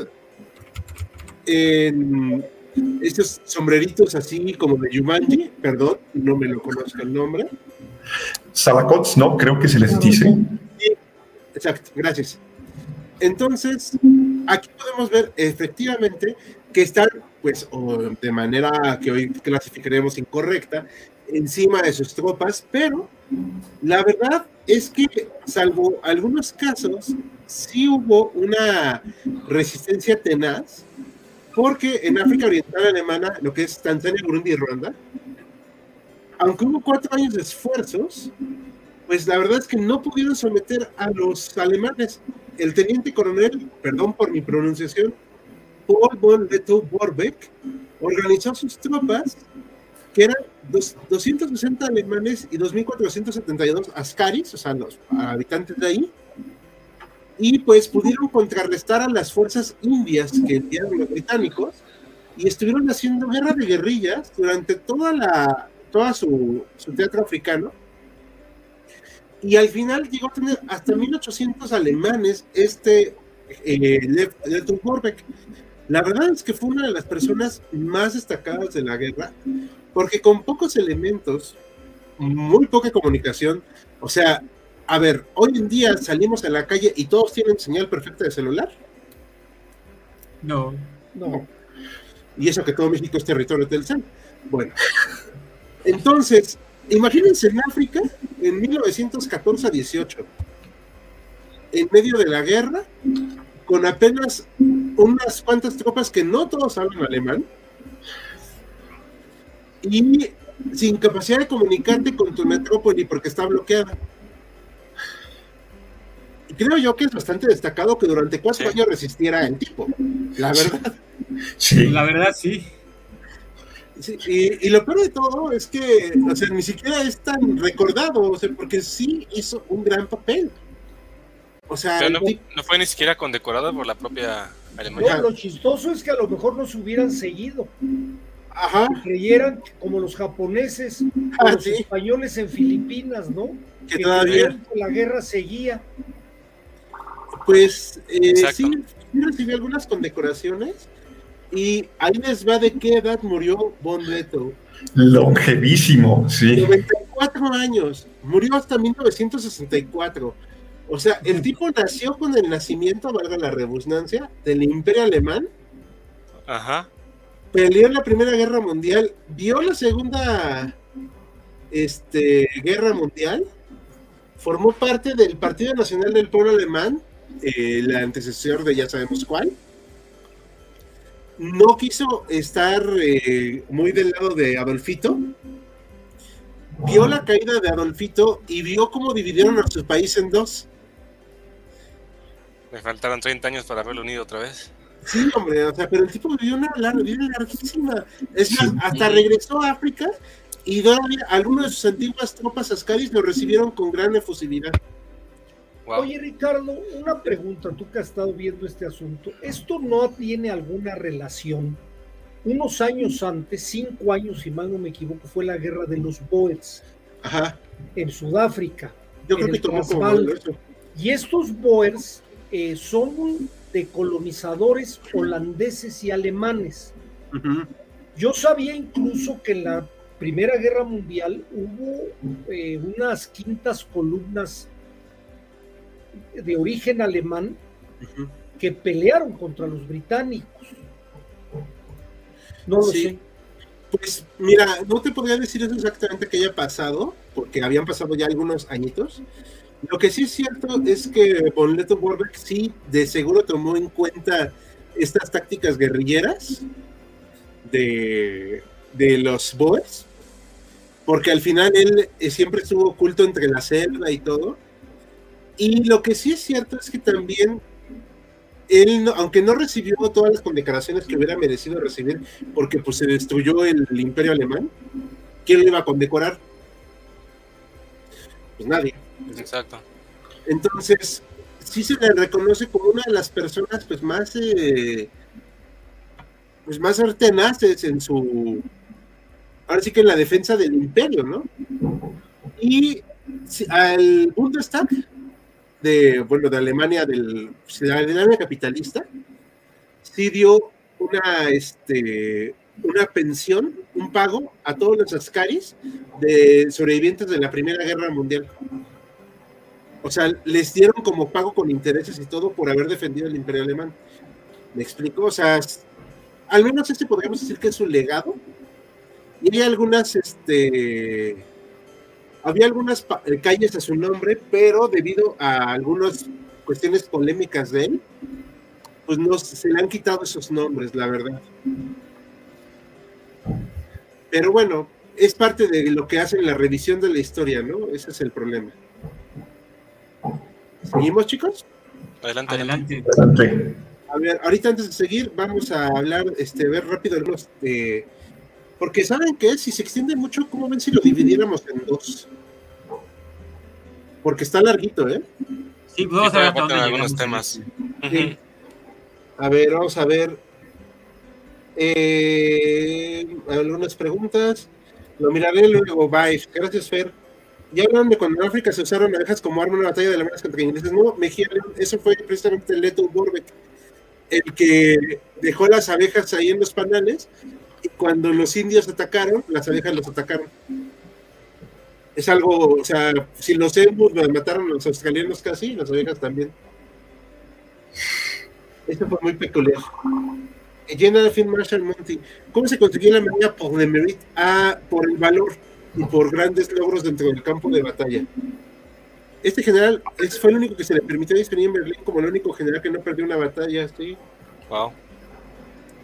en estos sombreritos así como de Yumanji, perdón, no me lo conozco el nombre. Sabacots, ¿no? Creo que se les dice. Sí, exacto, gracias. Entonces, aquí podemos ver efectivamente que están, pues, de manera que hoy clasificaremos incorrecta, encima de sus tropas, pero la verdad es que, salvo algunos casos, sí hubo una resistencia tenaz, porque en África Oriental Alemana, lo que es Tanzania, Burundi y Ruanda, aunque hubo cuatro años de esfuerzos, pues la verdad es que no pudieron someter a los alemanes. El teniente coronel, perdón por mi pronunciación, Paul von Leto Borbeck, organizó sus tropas, que eran 260 alemanes y 2.472 ascaris, o sea, los habitantes de ahí, y pues pudieron contrarrestar a las fuerzas indias que enviaron los británicos y estuvieron haciendo guerra de guerrillas durante toda la toda su, su teatro africano. Y al final llegó a tener hasta 1800 alemanes este eh, La verdad es que fue una de las personas más destacadas de la guerra, porque con pocos elementos, muy poca comunicación, o sea, a ver, hoy en día salimos a la calle y todos tienen señal perfecta de celular. No, no. Y eso que todo México es territorio del CEN. Bueno, entonces, Imagínense en África en 1914 a 18, en medio de la guerra, con apenas unas cuantas tropas que no todos hablan alemán, y sin capacidad de comunicarte con tu metrópoli porque está bloqueada. Y creo yo que es bastante destacado que durante cuatro años resistiera el tipo, la verdad. Sí. La verdad, sí y, lo peor de todo es que, o sea, ni siquiera es tan recordado, o sea, porque sí hizo un gran papel. O sea, no, fue ni siquiera condecorado por la propia Alemania. lo chistoso es que a lo mejor nos hubieran seguido. Ajá. creyeran como los japoneses, ah, los españoles en Filipinas, ¿no? Que, todavía la guerra seguía. Pues eh, sí, recibí algunas condecoraciones, y ahí les va de qué edad murió Von Leto. Longevísimo, sí. 94 años. Murió hasta 1964. O sea, el tipo nació con el nacimiento, valga la redundancia, del imperio alemán. Ajá. Peleó en la Primera Guerra Mundial, vio la Segunda este, Guerra Mundial, formó parte del Partido Nacional del Pueblo Alemán, eh, el antecesor de ya sabemos cuál. No quiso estar eh, muy del lado de Adolfito, vio la caída de Adolfito y vio cómo dividieron a su país en dos. Me faltaron 30 años para haberlo unido otra vez. Sí, hombre, o sea, pero el tipo vivió una vida larguísima. Es más, hasta regresó a África y todavía algunas de sus antiguas tropas ascaris lo recibieron con gran efusividad. Oye, Ricardo, una pregunta, tú que has estado viendo este asunto. ¿Esto no tiene alguna relación unos años antes, cinco años, si mal no me equivoco, fue la guerra de los Boers en Sudáfrica. Yo creo que tomó Y estos Boers eh, son de colonizadores holandeses y alemanes. Yo sabía incluso que en la Primera Guerra Mundial hubo eh, unas quintas columnas de origen alemán que pelearon contra los británicos. No lo sé. Pues mira, no te podría decir eso exactamente que haya pasado, porque habían pasado ya algunos añitos. Lo que sí es cierto es que von Warbeck sí de seguro tomó en cuenta estas tácticas guerrilleras de, de los Boers, porque al final él eh, siempre estuvo oculto entre la selva y todo. Y lo que sí es cierto es que también él, aunque no recibió todas las condecoraciones que hubiera merecido recibir, porque pues se destruyó el imperio alemán, ¿quién lo iba a condecorar? Pues nadie. Exacto. Entonces, sí se le reconoce como una de las personas pues más eh, pues más tenaces en su ahora sí que en la defensa del imperio, ¿no? Y al Bundestag de, bueno, de Alemania, del, de Alemania capitalista, sí dio una, este, una pensión, un pago a todos los ascaris de sobrevivientes de la Primera Guerra Mundial. O sea, les dieron como pago con intereses y todo por haber defendido el imperio alemán. ¿Me explico? O sea, al menos este podríamos decir que es un legado. Y hay algunas, este, había algunas eh, calles a su nombre, pero debido a algunas cuestiones polémicas de él, pues no se le han quitado esos nombres, la verdad. Pero bueno, es parte de lo que hacen la revisión de la historia, ¿no? Ese es el problema. ¿Seguimos, chicos? Adelante, adelante. A ver, ahorita antes de seguir, vamos a hablar, este, ver rápido algunos de porque ¿saben qué? Si se extiende mucho, ¿cómo ven si lo dividiéramos en dos? Porque está larguito, ¿eh? Sí, vamos a ver algunos temas. A ver, vamos a ver. Eh, algunas preguntas. Lo miraré luego. Bye. Gracias, Fer. Ya hablan de cuando en África se usaron abejas como arma en una batalla de alemanes contra ingleses. No, Mejía, eso fue precisamente Leto Borbeck, el que dejó las abejas ahí en los panales y cuando los indios atacaron, las abejas los atacaron. Es algo, o sea, si los embus mataron a los australianos casi, las abejas también. Esto fue muy peculiar. General Finn Marshall Monty, ¿cómo se consiguió la medalla por de Ah, por el valor y por grandes logros dentro del campo de batalla. Este general fue el único que se le permitió disponer en Berlín como el único general que no perdió una batalla, ¿sí? Wow.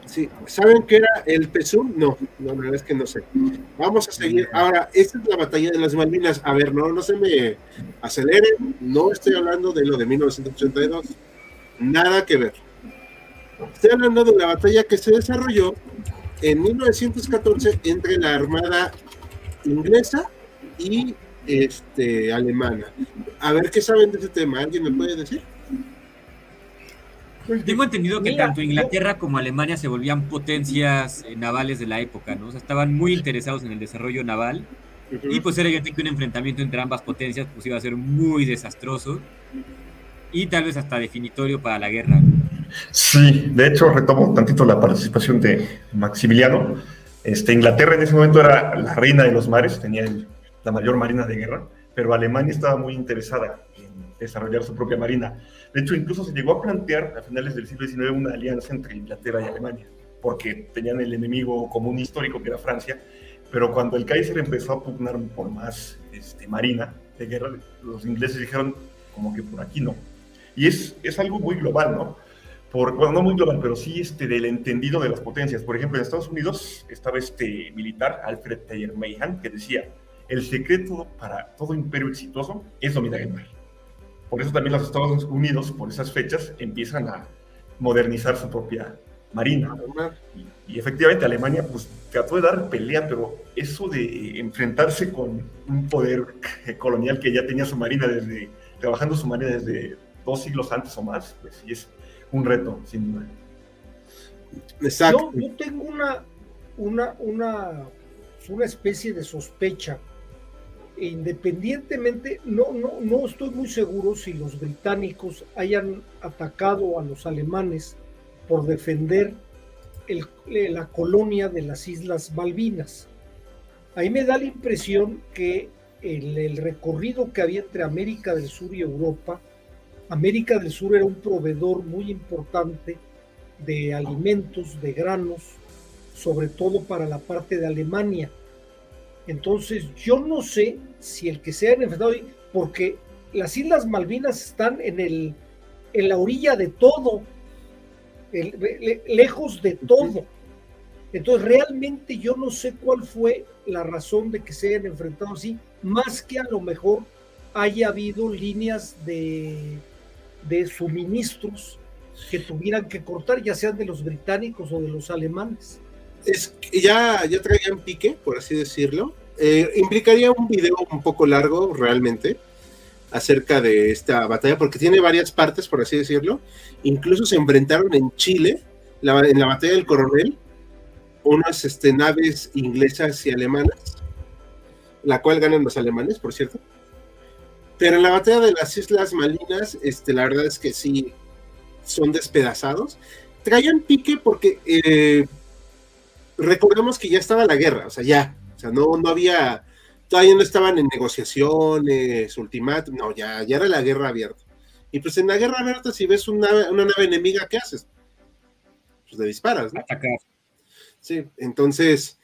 Sí, ¿saben qué era el PSUM? No, no, la verdad es que no sé. Vamos a seguir. Ahora, esta es la batalla de las Malvinas. A ver, no, no se me aceleren. No estoy hablando de lo de 1982. Nada que ver. Estoy hablando de la batalla que se desarrolló en 1914 entre la Armada inglesa y este, alemana. A ver qué saben de ese tema. ¿Alguien me puede decir? Pues, Tengo entendido que tanto Inglaterra como Alemania se volvían potencias eh, navales de la época, ¿no? O sea, estaban muy interesados en el desarrollo naval. Y pues era evidente que un enfrentamiento entre ambas potencias pues iba a ser muy desastroso y tal vez hasta definitorio para la guerra. Sí, de hecho retomo tantito la participación de Maximiliano. Este, Inglaterra en ese momento era la reina de los mares, tenía la mayor marina de guerra, pero Alemania estaba muy interesada en desarrollar su propia marina. De hecho, incluso se llegó a plantear a finales del siglo XIX una alianza entre Inglaterra y Alemania, porque tenían el enemigo común histórico que era Francia, pero cuando el Kaiser empezó a pugnar por más este, marina de guerra, los ingleses dijeron como que por aquí no. Y es, es algo muy global, ¿no? Por, bueno, no muy global, pero sí este, del entendido de las potencias. Por ejemplo, en Estados Unidos estaba este militar, Alfred Taylor Mahan, que decía, el secreto para todo imperio exitoso es dominar el mar. Por eso también los Estados Unidos, por esas fechas, empiezan a modernizar su propia marina. Y, efectivamente Alemania pues trató de dar pelea, pero eso de enfrentarse con un poder colonial que ya tenía su marina desde, trabajando su marina desde dos siglos antes o más, pues sí es un reto, sin duda. Exacto. Yo, tengo una, una, una, una especie de sospecha independientemente, no, no, no estoy muy seguro si los británicos hayan atacado a los alemanes por defender el, la colonia de las Islas Malvinas. Ahí me da la impresión que el, el recorrido que había entre América del Sur y Europa, América del Sur era un proveedor muy importante de alimentos, de granos, sobre todo para la parte de Alemania. Entonces, yo no sé si el que se hayan enfrentado, porque las Islas Malvinas están en, el, en la orilla de todo, lejos de todo. Entonces, realmente yo no sé cuál fue la razón de que se hayan enfrentado así, más que a lo mejor haya habido líneas de, de suministros que tuvieran que cortar, ya sean de los británicos o de los alemanes es ya, ya traían pique, por así decirlo. Eh, implicaría un video un poco largo, realmente, acerca de esta batalla, porque tiene varias partes, por así decirlo. Incluso se enfrentaron en Chile, en la batalla del Coronel, unas este, naves inglesas y alemanas, la cual ganan los alemanes, por cierto. Pero en la batalla de las Islas Malinas, este, la verdad es que sí, son despedazados. Traían pique porque eh, recordemos que ya estaba la guerra, o sea, ya, o sea, no, no había, todavía no estaban en negociaciones, ultimátum, no, ya, ya era la guerra abierta. Y pues en la guerra abierta, si ves una, nave enemiga, ¿qué haces? Pues le disparas, ¿no? Sí, entonces,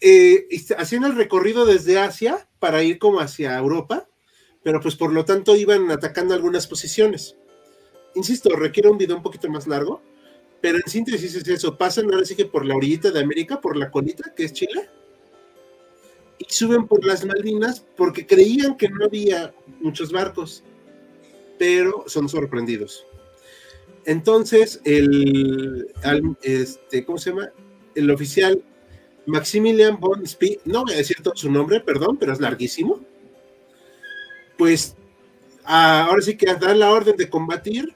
eh, hacían el recorrido desde Asia para ir como hacia Europa, pero pues por lo tanto iban atacando algunas posiciones. Insisto, requiere un video un poquito más largo, pero en síntesis es eso, pasan ahora sí que por la orillita de América, por la colita, que es Chile, y suben por las Malvinas porque creían que no había muchos barcos, pero son sorprendidos. Entonces, el, este, ¿cómo se llama? El oficial Maximilian von Spee, no voy a decir todo su nombre, perdón, pero es larguísimo. Pues ahora sí que dan la orden de combatir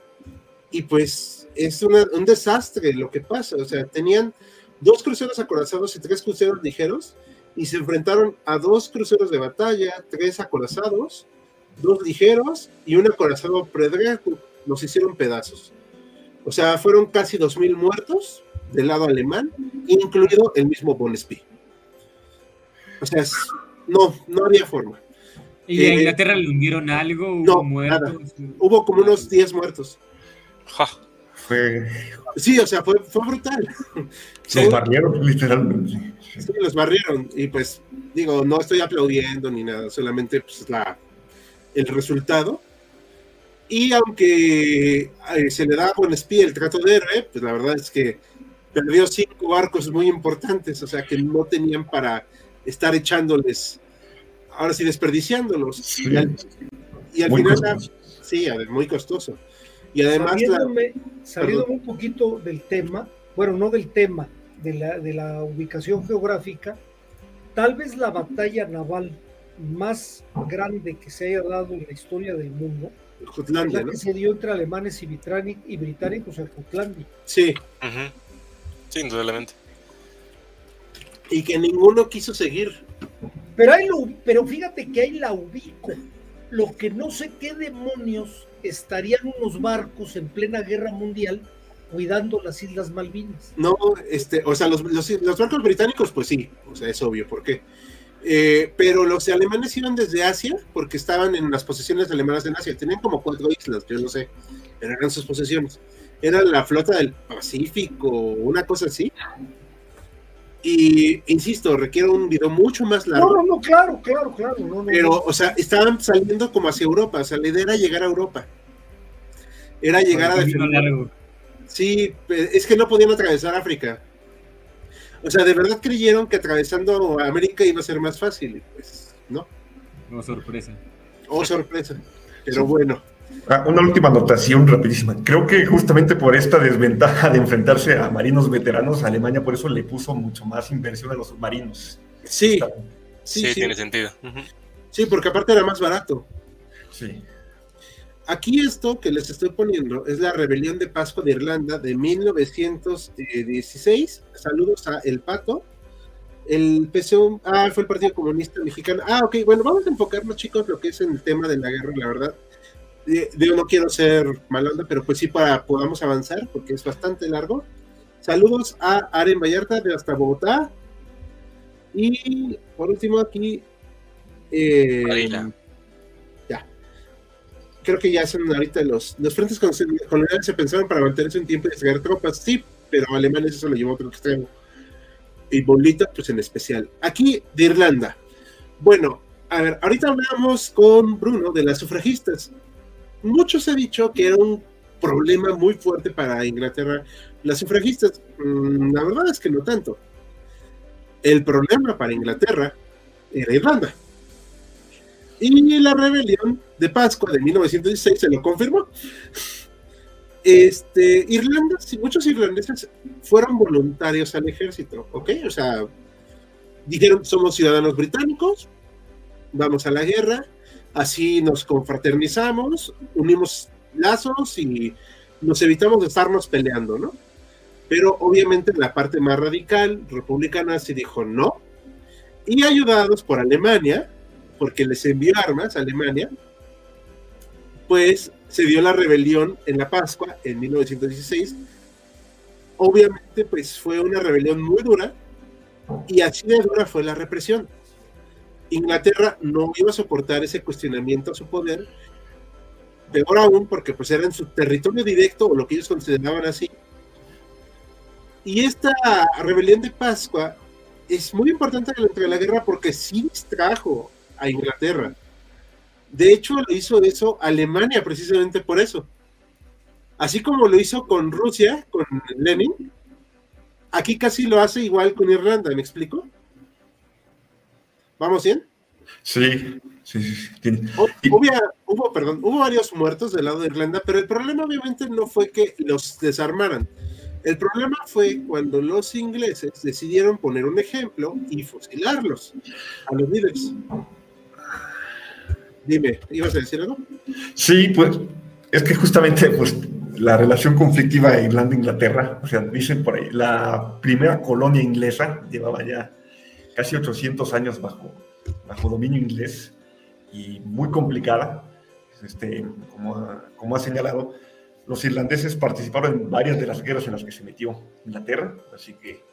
y pues es un desastre lo que pasa. O sea, tenían dos cruceros acorazados y tres cruceros ligeros y se enfrentaron a dos cruceros de batalla, tres acorazados, dos ligeros y un acorazado predrejo. Los hicieron pedazos. O sea, fueron casi dos mil muertos del lado alemán, incluido el mismo Bonespy. O sea, no, no había forma. ¿Y a eh, Inglaterra le hundieron algo? ¿Hubo muertos? Hubo como unos 10 muertos. Ja. Sí, o sea, fue, fue brutal. Los barrieron, literalmente. Sí, los barrieron. Y pues, digo, no estoy aplaudiendo ni nada, solamente pues, la, el resultado. Y aunque eh, se le da Buen espía el trato de héroe, pues la verdad es que perdió cinco barcos muy importantes, o sea que no tenían para estar echándoles, ahora sí desperdiciándolos. Y al, final, sí, muy costoso. Y además... Saliéndome, un poquito del tema, bueno, no del tema, de la, de la ubicación geográfica, tal vez la batalla naval más grande que se haya dado en la historia del mundo Jutlandia, que se dio entre alemanes y, y británicos en Jutlandia. Sí. Sí, indudablemente. Y que ninguno quiso seguir. Pero, hay lo, pero fíjate que ahí la ubico. Lo que no sé qué demonios estarían unos barcos en plena guerra mundial cuidando las Islas Malvinas. No, este, o sea, los, los, barcos británicos, pues sí, o sea, es obvio, ¿por qué? Eh, pero los alemanes iban desde Asia porque estaban en las posesiones alemanas en Asia. Tenían como cuatro islas, yo no sé, eran sus posesiones. Era la flota del Pacífico, una cosa así. Y insisto, requiere un video mucho más largo. No, no, claro, claro, claro. pero, o sea, estaban saliendo como hacia Europa. O sea, la idea era llegar a Europa. Era llegar a defender. Sí, es que no podían atravesar África. O sea, de verdad creyeron que atravesando América iba a ser más fácil. Pues, ¿no? Oh, sorpresa. Oh, sorpresa. Pero bueno. Ah, una última anotación rapidísima. Creo que justamente por esta desventaja de enfrentarse a marinos veteranos, Alemania por eso le puso mucho más inversión a los submarinos. Sí, sí, sí, tiene sentido. Sí, porque aparte era más barato. Sí. Aquí esto que les estoy poniendo es la rebelión de Pascua de Irlanda de 1916. Saludos a El Pato. El PCO, ah, fue el Partido Comunista Mexicano. Ah, ok, bueno, vamos a enfocarnos, chicos, lo que es el tema de la guerra, la verdad. Yo no quiero ser malonda, pero pues sí para podamos avanzar, porque es bastante largo. Saludos a Aren Vallarta de hasta Bogotá. Y por último aquí... Eh, ya. Creo que ya son ahorita los, los frentes coloniales se pensaron para mantenerse un tiempo y descargar tropas, sí, pero alemanes eso lo llevó a otro extremo. Y Bolita, pues en especial. Aquí de Irlanda. Bueno, a ver, ahorita hablamos con Bruno de las sufragistas muchos se ha dicho que era un problema muy fuerte para Inglaterra las sufragistas. Mm, la verdad es que no tanto. El problema para Inglaterra era Irlanda. Y la rebelión de Pascua de 1916 se lo confirmó. Este, Irlanda, muchos irlandeses fueron voluntarios al ejército, ¿ok? O sea, dijeron, somos ciudadanos británicos, vamos a la guerra, Así nos confraternizamos, unimos lazos y nos evitamos de estarnos peleando, ¿no? Pero obviamente la parte más radical, republicana, se dijo no. Y ayudados por Alemania, porque les envió armas a Alemania, pues se dio la rebelión en la Pascua en 1916. Obviamente, pues fue una rebelión muy dura y así de dura fue la represión. Inglaterra no iba a soportar ese cuestionamiento a su poder, peor aún porque pues era en su territorio directo o lo que ellos consideraban así. Y esta rebelión de Pascua es muy importante dentro de la guerra porque sí distrajo a Inglaterra. De hecho, lo hizo eso Alemania precisamente por eso. Así como lo hizo con Rusia, con Lenin, aquí casi lo hace igual con Irlanda, ¿me explico? ¿Vamos bien? Sí, sí, sí. Hubo, perdón, hubo varios muertos del lado de Irlanda, pero el problema obviamente no fue que los desarmaran. El problema fue cuando los ingleses decidieron poner un ejemplo y fusilarlos a los líderes. Dime, ¿ibas a decir algo? Sí, pues es que justamente pues, la relación conflictiva de Irlanda-Inglaterra, o sea, dicen por ahí, la primera colonia inglesa llevaba ya casi 800 años bajo, bajo dominio inglés y muy complicada. Este, como, como ha señalado, los irlandeses participaron en varias de las guerras en las que se metió Inglaterra, así que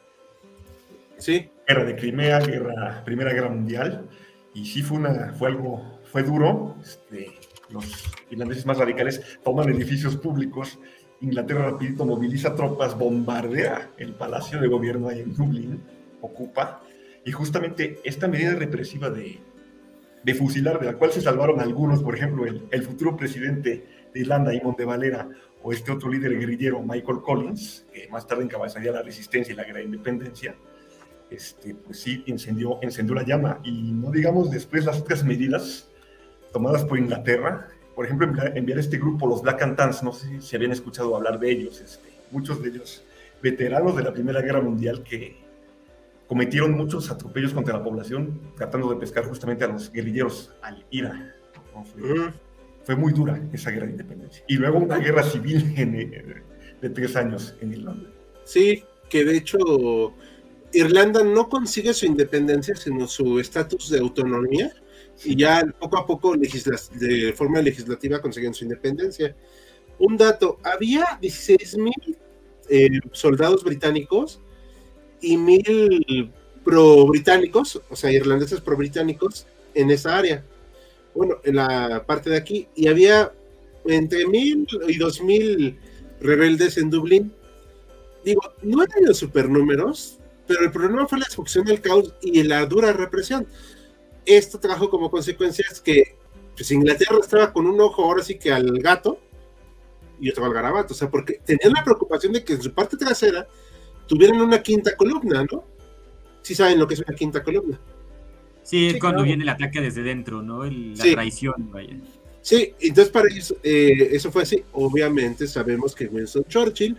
sí. guerra de Crimea, guerra, Primera Guerra Mundial, y sí fue, una, fue algo, fue duro. Este, los irlandeses más radicales toman edificios públicos, Inglaterra rapidito moviliza tropas, bombardea el palacio de gobierno ahí en Dublín, ocupa, y justamente esta medida represiva de, de fusilar, de la cual se salvaron algunos, por ejemplo, el, el futuro presidente de Irlanda, Imon de Valera, o este otro líder guerrillero, Michael Collins, que más tarde encabezaría la resistencia y la de independencia, este, pues sí, encendió, encendió la llama. Y no digamos después las otras medidas tomadas por Inglaterra, por ejemplo, enviar este grupo, los Black and Tans, no sé si habían escuchado hablar de ellos, este, muchos de ellos veteranos de la Primera Guerra Mundial que cometieron muchos atropellos contra la población tratando de pescar justamente a los guerrilleros al IRA. Fue, muy dura esa guerra de independencia. Y luego una guerra civil eh, de tres años en Irlanda. Sí, que de hecho Irlanda no consigue su independencia, sino su estatus de autonomía. Y ya poco a poco, de forma legislativa, consiguen su independencia. Un dato, había 16 mil eh, soldados británicos y mil pro-británicos, o sea, irlandeses pro-británicos en esa área. Bueno, en la parte de aquí. Y había entre mil y dos mil rebeldes en Dublín. Digo, no han tenido supernúmeros, pero el problema fue la destrucción del caos y la dura represión. Esto trajo como consecuencias que pues, Inglaterra estaba con un ojo ahora sí que al gato y otro al garabato, o sea, porque tenían la preocupación de que en su parte trasera tuvieran una quinta columna, ¿no? Sí saben lo que es una quinta columna. Sí, es cuando viene el ataque desde dentro, ¿no? la traición, vaya. Sí, entonces para eso, eh, eso fue así. Obviamente sabemos que Winston Churchill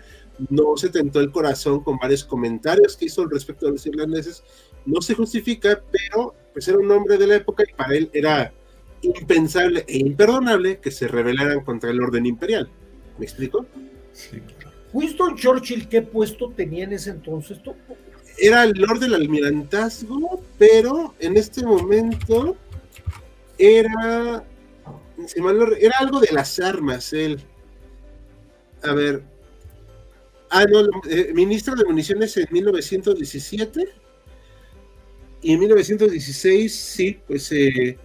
no se tentó el corazón con varios comentarios que hizo al respecto de los irlandeses. No se justifica, pero pues era un hombre de la época y para él era impensable e imperdonable que se rebelaran contra el orden imperial. ¿Me explico? Sí. Winston Churchill, ¿qué puesto tenía en ese entonces? Era el Lord del Almirantazgo, pero en este momento era. Era algo de las armas, él. A ver. Ah, no, eh, ministro de municiones en 1917. Y en 1916, sí, pues eh,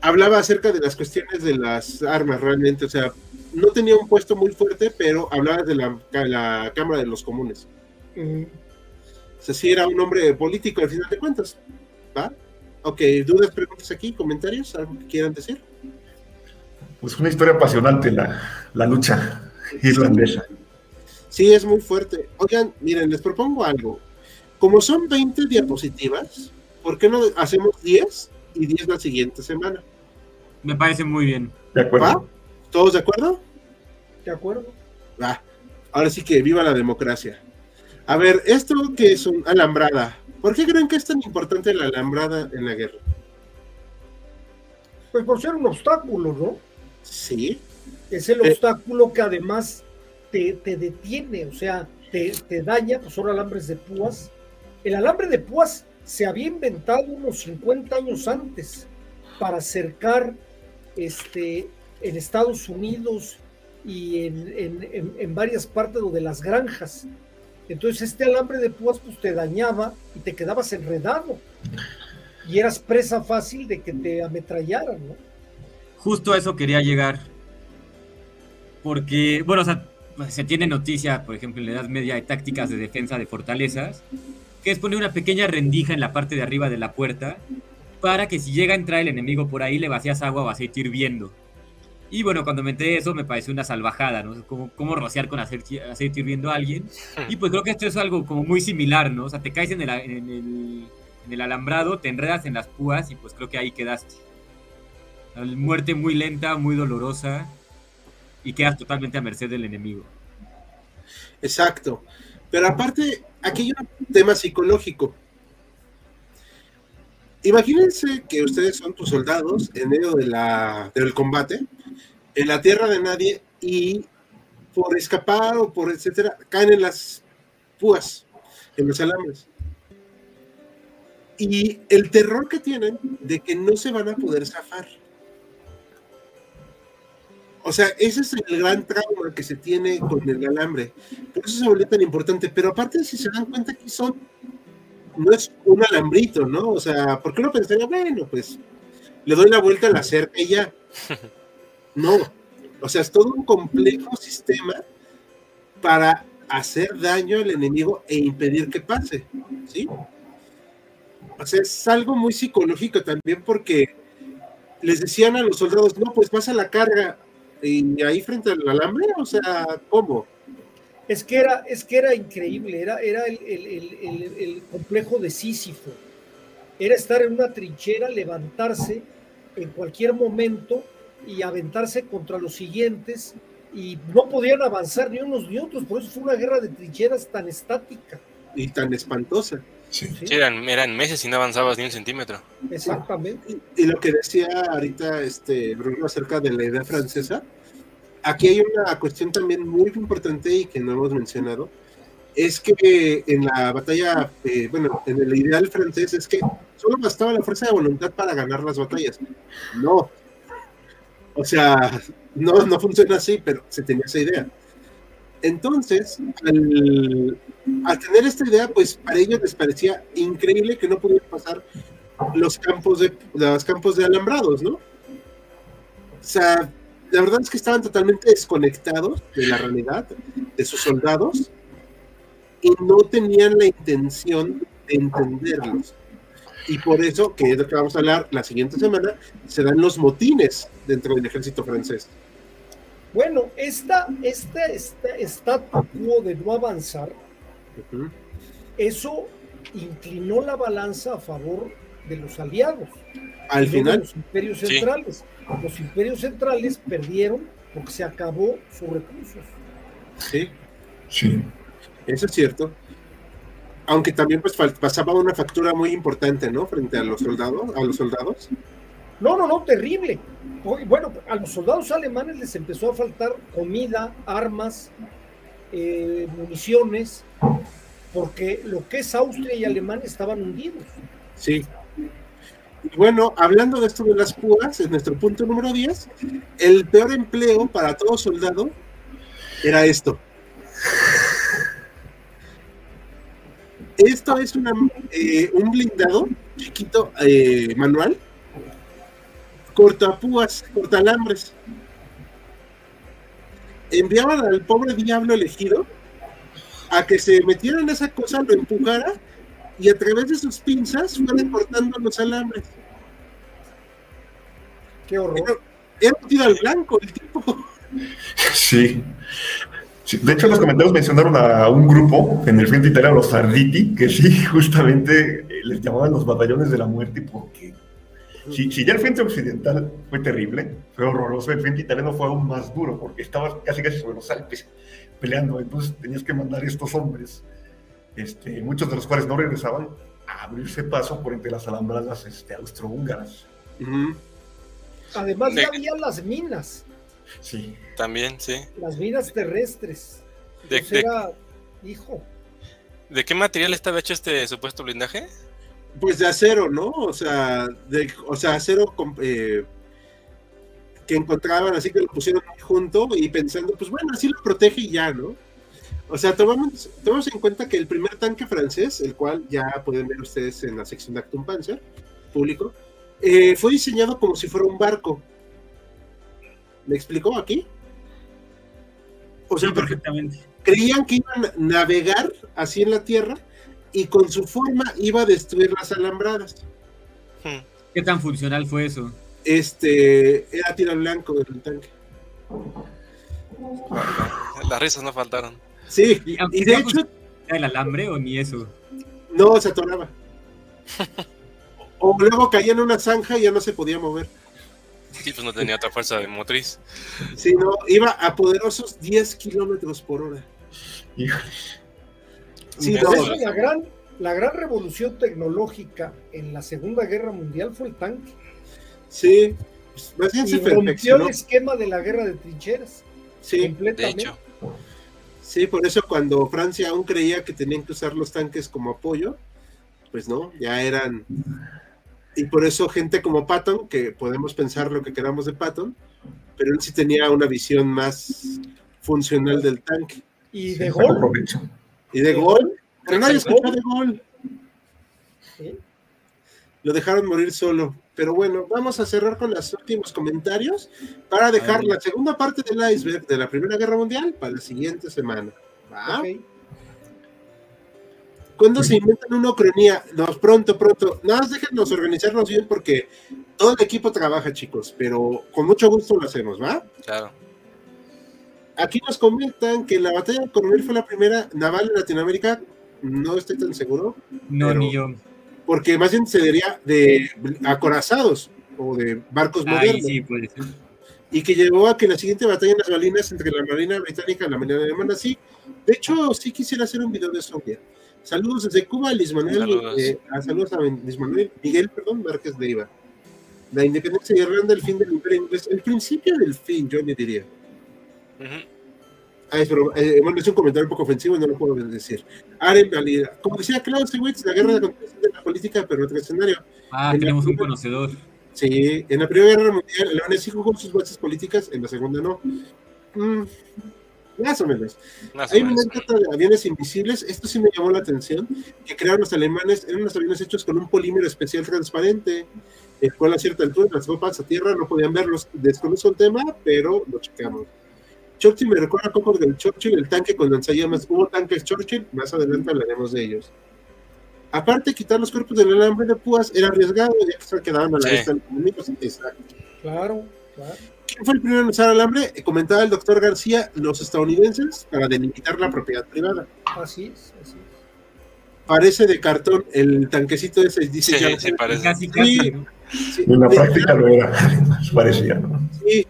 hablaba acerca de las cuestiones de las armas realmente, o sea, no tenía un puesto muy fuerte, pero hablaba de la, Cámara de los Comunes. Mm. O sea, sí era un hombre político al final de cuentas. ¿Va? Ok, dudas, preguntas aquí, comentarios, algo que quieran decir. Pues una historia apasionante la, la lucha irlandesa. Sí, es muy fuerte. Oigan, miren, les propongo algo. Como son 20 diapositivas, ¿por qué no hacemos 10 y 10 la siguiente semana? Me parece muy bien. De acuerdo. ¿Todos de acuerdo? De acuerdo. Va. Ahora sí que viva la democracia. A ver, esto que es un alambrada. ¿Por qué creen que es tan importante la alambrada en la guerra? Pues por ser un obstáculo, ¿no? Sí. Es el eh, obstáculo que además te, detiene, o sea, te, te, daña, pues son alambres de púas. El alambre de púas se había inventado unos 50 años antes para acercar este, en Estados Unidos y en, varias partes de las granjas. Entonces este alambre de púas pues te dañaba y te quedabas enredado y eras presa fácil de que te ametrallaran, ¿no? Justo a eso quería llegar. Porque, bueno, o sea, se tiene noticia, por ejemplo, en la Edad Media de tácticas de defensa de fortalezas, que es poner una pequeña rendija en la parte de arriba de la puerta para que si llega a entrar el enemigo por ahí le vacías agua o aceite hirviendo. Y bueno, cuando me enteré eso me pareció una salvajada, ¿no? Como, cómo rociar con aceite, hirviendo a alguien. Y pues creo que esto es algo como muy similar, ¿no? O sea, te caes en el, en el, alambrado, te enredas en las púas y pues creo que ahí quedaste. Muerte muy lenta, muy dolorosa y quedas totalmente a merced del enemigo. Exacto. Pero aparte, aquí hay un tema psicológico. Imagínense que ustedes son tus soldados en medio de la, del combate, en la tierra de nadie, y por escapar o por etcétera, caen en las púas, en los alambres. Y el terror que tienen de que no se van a poder zafar. O sea, ese es el gran trauma que se tiene con el alambre. Por eso se volvió tan importante. Pero aparte, si se dan cuenta que son no es un alambrito, ¿no? O sea, ¿por qué no pensaría, bueno, pues le doy la vuelta a la cerca y ya? No, o sea, es todo un complejo sistema para hacer daño al enemigo e impedir que pase, ¿sí? O sea, es algo muy psicológico también porque les decían a los soldados, no, pues pasa la carga y ahí frente al alambre, o sea, ¿cómo? Es que era, es que era increíble, era, era el, complejo de Sísifo. Era estar en una trinchera, levantarse en cualquier momento y aventarse contra los siguientes y no podían avanzar ni unos ni otros, por eso fue una guerra de trincheras tan estática. Y tan espantosa. Sí. eran, meses y no avanzabas ni un centímetro. Exactamente. Y, lo que decía ahorita este Bruno acerca de la idea francesa, aquí hay una cuestión también muy importante y que no hemos mencionado, es que en la batalla, eh, bueno, en el ideal francés es que solo bastaba la fuerza de voluntad para ganar las batallas. No. O sea, no, no funciona así, pero se tenía esa idea. Entonces, al, tener esta idea, pues para ellos les parecía increíble que no pudieran pasar los campos de los campos de alambrados, ¿no? O sea, la verdad es que estaban totalmente desconectados de la realidad, de sus soldados, y no tenían la intención de entenderlos. Y por eso, que es lo que vamos a hablar la siguiente semana, se dan los motines dentro del ejército francés. Bueno, esta, esta, esta estatua quo de no avanzar, eso inclinó la balanza a favor de los aliados. Al final. los imperios centrales. Los imperios centrales perdieron porque se acabó sus recursos. Sí. Sí. Eso es cierto. Aunque también pues pasaba una factura muy importante, ¿no? Frente a los soldados, a los soldados. No, no, no, terrible. Bueno, a los soldados alemanes les empezó a faltar comida, armas, eh, municiones, porque lo que es Austria y Alemania estaban hundidos. Sí. Bueno, hablando de esto de las púas, en nuestro punto número 10, el peor empleo para todo soldado era esto. Esto es una, eh, un blindado chiquito eh, manual, cortapúas, cortalambres. Enviaban al pobre diablo elegido a que se metiera en esa cosa, lo empujara y a través de sus pinzas fueron cortando los alambres. Qué horror. Era, un tiro al blanco el tipo. Sí. De hecho, los comentarios mencionaron a un grupo en el frente italiano, los Arditi, que sí, justamente eh, les llamaban los batallones de la muerte, porque si, si, ya el frente occidental fue terrible, fue horroroso, el frente italiano fue aún más duro, porque estaba casi casi sobre los Alpes peleando, entonces tenías que mandar a estos hombres este, muchos de los cuales no regresaban, a abrirse paso por entre las alambradas este, austrohúngaras. Además, ya había las minas. Sí. También, sí. Las minas terrestres. De, era, hijo. ¿De qué material estaba hecho este supuesto blindaje? Pues de acero, ¿no? O sea, de, o sea acero eh, que encontraban, así que lo pusieron junto y pensando, pues bueno, así lo protege y ya, ¿no? O sea, tomamos, en cuenta que el primer tanque francés, el cual ya pueden ver ustedes en la sección de Actum Panzer, público, eh, fue diseñado como si fuera un barco. ¿Me explicó aquí? O sea, perfectamente. Creían que iban a navegar así en la tierra y con su forma iba a destruir las alambradas. Hmm. ¿Qué tan funcional fue eso? Este, era tiro blanco del tanque. Las risas no faltaron. Sí, y, de hecho. ¿El alambre o ni eso? No, se atoraba. o luego caía en una zanja y ya no se podía mover. Sí, pues no tenía otra fuerza de motriz. Sí, no, iba a poderosos 10 kilómetros por hora. Sí, la, gran, la gran revolución tecnológica en la Segunda Guerra Mundial fue el tanque. Sí, pues, más bien se rompió el esquema de la guerra de trincheras. Sí, completamente. De hecho. Sí, por eso cuando Francia aún creía que tenían que usar los tanques como apoyo, pues no, ya eran. Y por eso gente como Patton, que podemos pensar lo que queramos de Patton, pero él sí tenía una visión más funcional del tanque. Y de gol. Y de gol. Pero nadie escuchó de gol. Lo dejaron morir solo. Pero bueno, vamos a cerrar con los últimos comentarios para dejar la segunda parte del iceberg de la Primera Guerra Mundial para la siguiente semana. ¿Va? ¿Cuándo se inventan una ucronía? Nos pronto, pronto. Nada más déjenos organizarnos bien porque todo el equipo trabaja, chicos, pero con mucho gusto lo hacemos, ¿va? Claro. Aquí nos comentan que la batalla de Coronel fue la primera naval en Latinoamérica. No estoy tan seguro. No, ni yo porque más bien se diría de acorazados o de barcos modernos. Sí, puede ser. Y que llevó a que la siguiente batalla en las Balinas entre la Marina Británica y la Marina Alemana, sí. De hecho, sí quisiera hacer un video de eso. Saludos desde Cuba, Luis Manuel. Saludos, eh, a, saludos a Luis Manuel, Miguel, perdón, Márquez de Iba. La independencia de Irlanda, el fin del imperio inglés, el principio del fin, yo le diría. Ah, eh, bueno, es un comentario un poco ofensivo y no lo puedo decir. Aren valida. Como decía Clausewitz, la guerra de de la política, pero otro escenario. Ah, tenemos un conocedor. Sí, en la Primera Guerra Mundial, Alemania sí jugó sus bases políticas, en la Segunda no. Mm. Más o menos. Hay una anécdota de aviones invisibles, esto sí me llamó la atención, que crearon los alemanes, eran unos aviones hechos con un polímero especial transparente, el cual a cierta altura las copas a tierra no podían verlos. Desconozco el tema, pero lo checamos. Churchill me recuerda un poco del Churchill, el tanque con lanzallamas. Hubo tanques Churchill, más adelante hablaremos de ellos. Aparte, quitar los cuerpos del alambre de púas era arriesgado, ya que se quedaban a la vista de los enemigos. Exacto. Claro, claro. ¿Quién fue el primero en usar alambre? Comentaba el doctor García, los estadounidenses, para delimitar la propiedad privada. Así es, así es. Parece de cartón el tanquecito ese, dice sí, sí, parece. Casi, casi, en la práctica lo era, parecía, ¿no? Sí,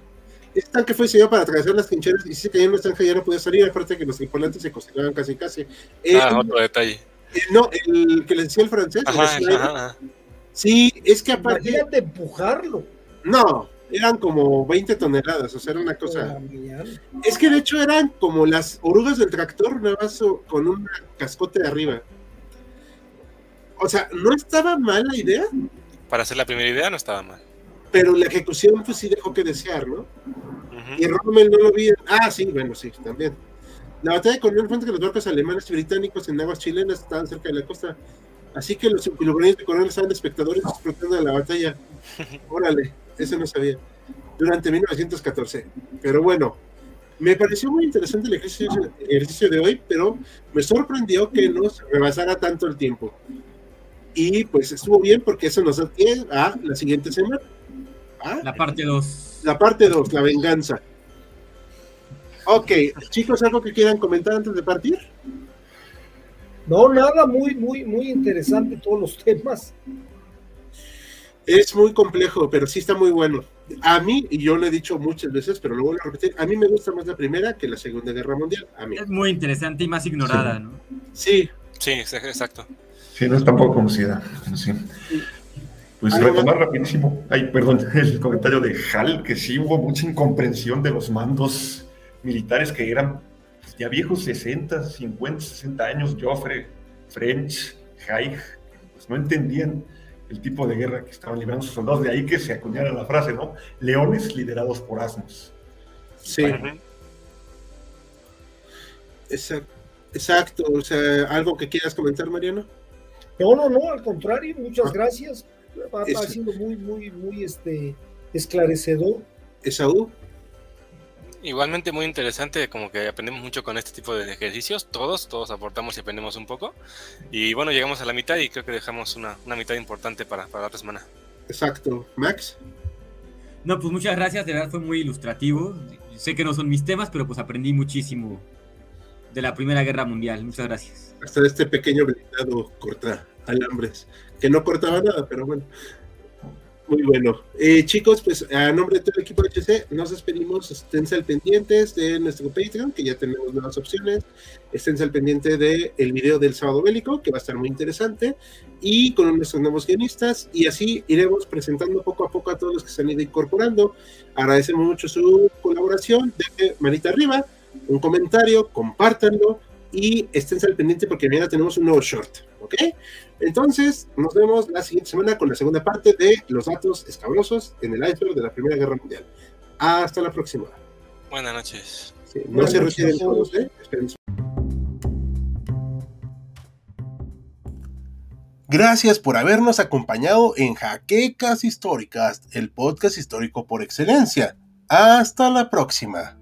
este tanque fue diseñado para atravesar las trincheras y si se caía en una ya no podía salir, aparte de que los tripulantes se cocinaban casi casi. ah, otro detalle. no, el que le decía el francés. Sí, es que aparte. Imagínate empujarlo. No, eran como 20 toneladas, o sea, era una cosa. Es que de hecho eran como las orugas del tractor, nada más con un cascote de arriba. O sea, no estaba mal la idea. Para hacer la primera idea no estaba mal. Pero la ejecución, pues sí dejó que desear, ¿no? Y Rommel no lo vi. Ah, sí, bueno, sí, también. La batalla de Coronel fue que los barcos alemanes y británicos en aguas chilenas estaban cerca de la costa. Así que los los de Coronel estaban espectadores disfrutando de la batalla. Órale, eso no sabía. Durante 1914. Pero bueno, me pareció muy interesante el ejercicio, el ejercicio de hoy, pero me sorprendió que nos rebasara tanto el tiempo. Y pues estuvo bien porque eso nos da pie a la siguiente semana. ¿Ah? La parte 2. La parte 2, la venganza. Ok, chicos, ¿algo que quieran comentar antes de partir? No, nada, muy, muy, muy interesante todos los temas. Es muy complejo, pero sí está muy bueno. A mí, y yo lo he dicho muchas veces, pero lo vuelvo a repetir, a mí me gusta más la primera que la Segunda Guerra Mundial. A mí. Es muy interesante y más ignorada, ¿no? Sí. Sí, exacto. Sí, no es tampoco conocida. Sí. Pues retomar rapidísimo, ay, perdón, el comentario de Hal, que sí hubo mucha incomprensión de los mandos militares que eran pues, ya viejos 60, 50, 60 años, Joffre, French, Haig, pues no entendían el tipo de guerra que estaban librando sus soldados, de ahí que se acuñara la frase, ¿no? Leones liderados por asnos. Sí. Exacto, exacto, o sea, ¿algo que quieras comentar, Mariano? No, no, no, al contrario, muchas ah. gracias ha, sido muy, muy, muy este, esclarecedor. Esaú. Igualmente muy interesante, como que aprendemos mucho con este tipo de ejercicios, todos, todos aportamos y aprendemos un poco. Y bueno, llegamos a la mitad y creo que dejamos una, mitad importante para, para la otra semana. Exacto. Max. No, pues muchas gracias, de verdad fue muy ilustrativo. Sé que no son mis temas, pero pues aprendí muchísimo de la Primera Guerra Mundial. Muchas gracias. Hasta este pequeño blindado corta alambres que no cortaba nada, pero bueno. Muy bueno. Eh, chicos, pues a nombre de todo el equipo de HC, nos despedimos. Esténse al pendientes de nuestro Patreon, que ya tenemos nuevas opciones. Esténse al pendiente del el video del sábado bélico, que va a estar muy interesante. Y con nuestros nuevos guionistas. Y así iremos presentando poco a poco a todos los que se han ido incorporando. Agradecemos mucho su colaboración. De manita arriba, un comentario, compártanlo y esténse al pendiente porque mañana tenemos un nuevo short. ¿Ok? Entonces, nos vemos la siguiente semana con la segunda parte de los datos escabrosos en el iceberg de la Primera Guerra Mundial. Hasta la próxima. Buenas noches. no se retiren todos, ¿eh? Gracias por habernos acompañado en Jaquecas Históricas, el podcast histórico por excelencia. Hasta la próxima.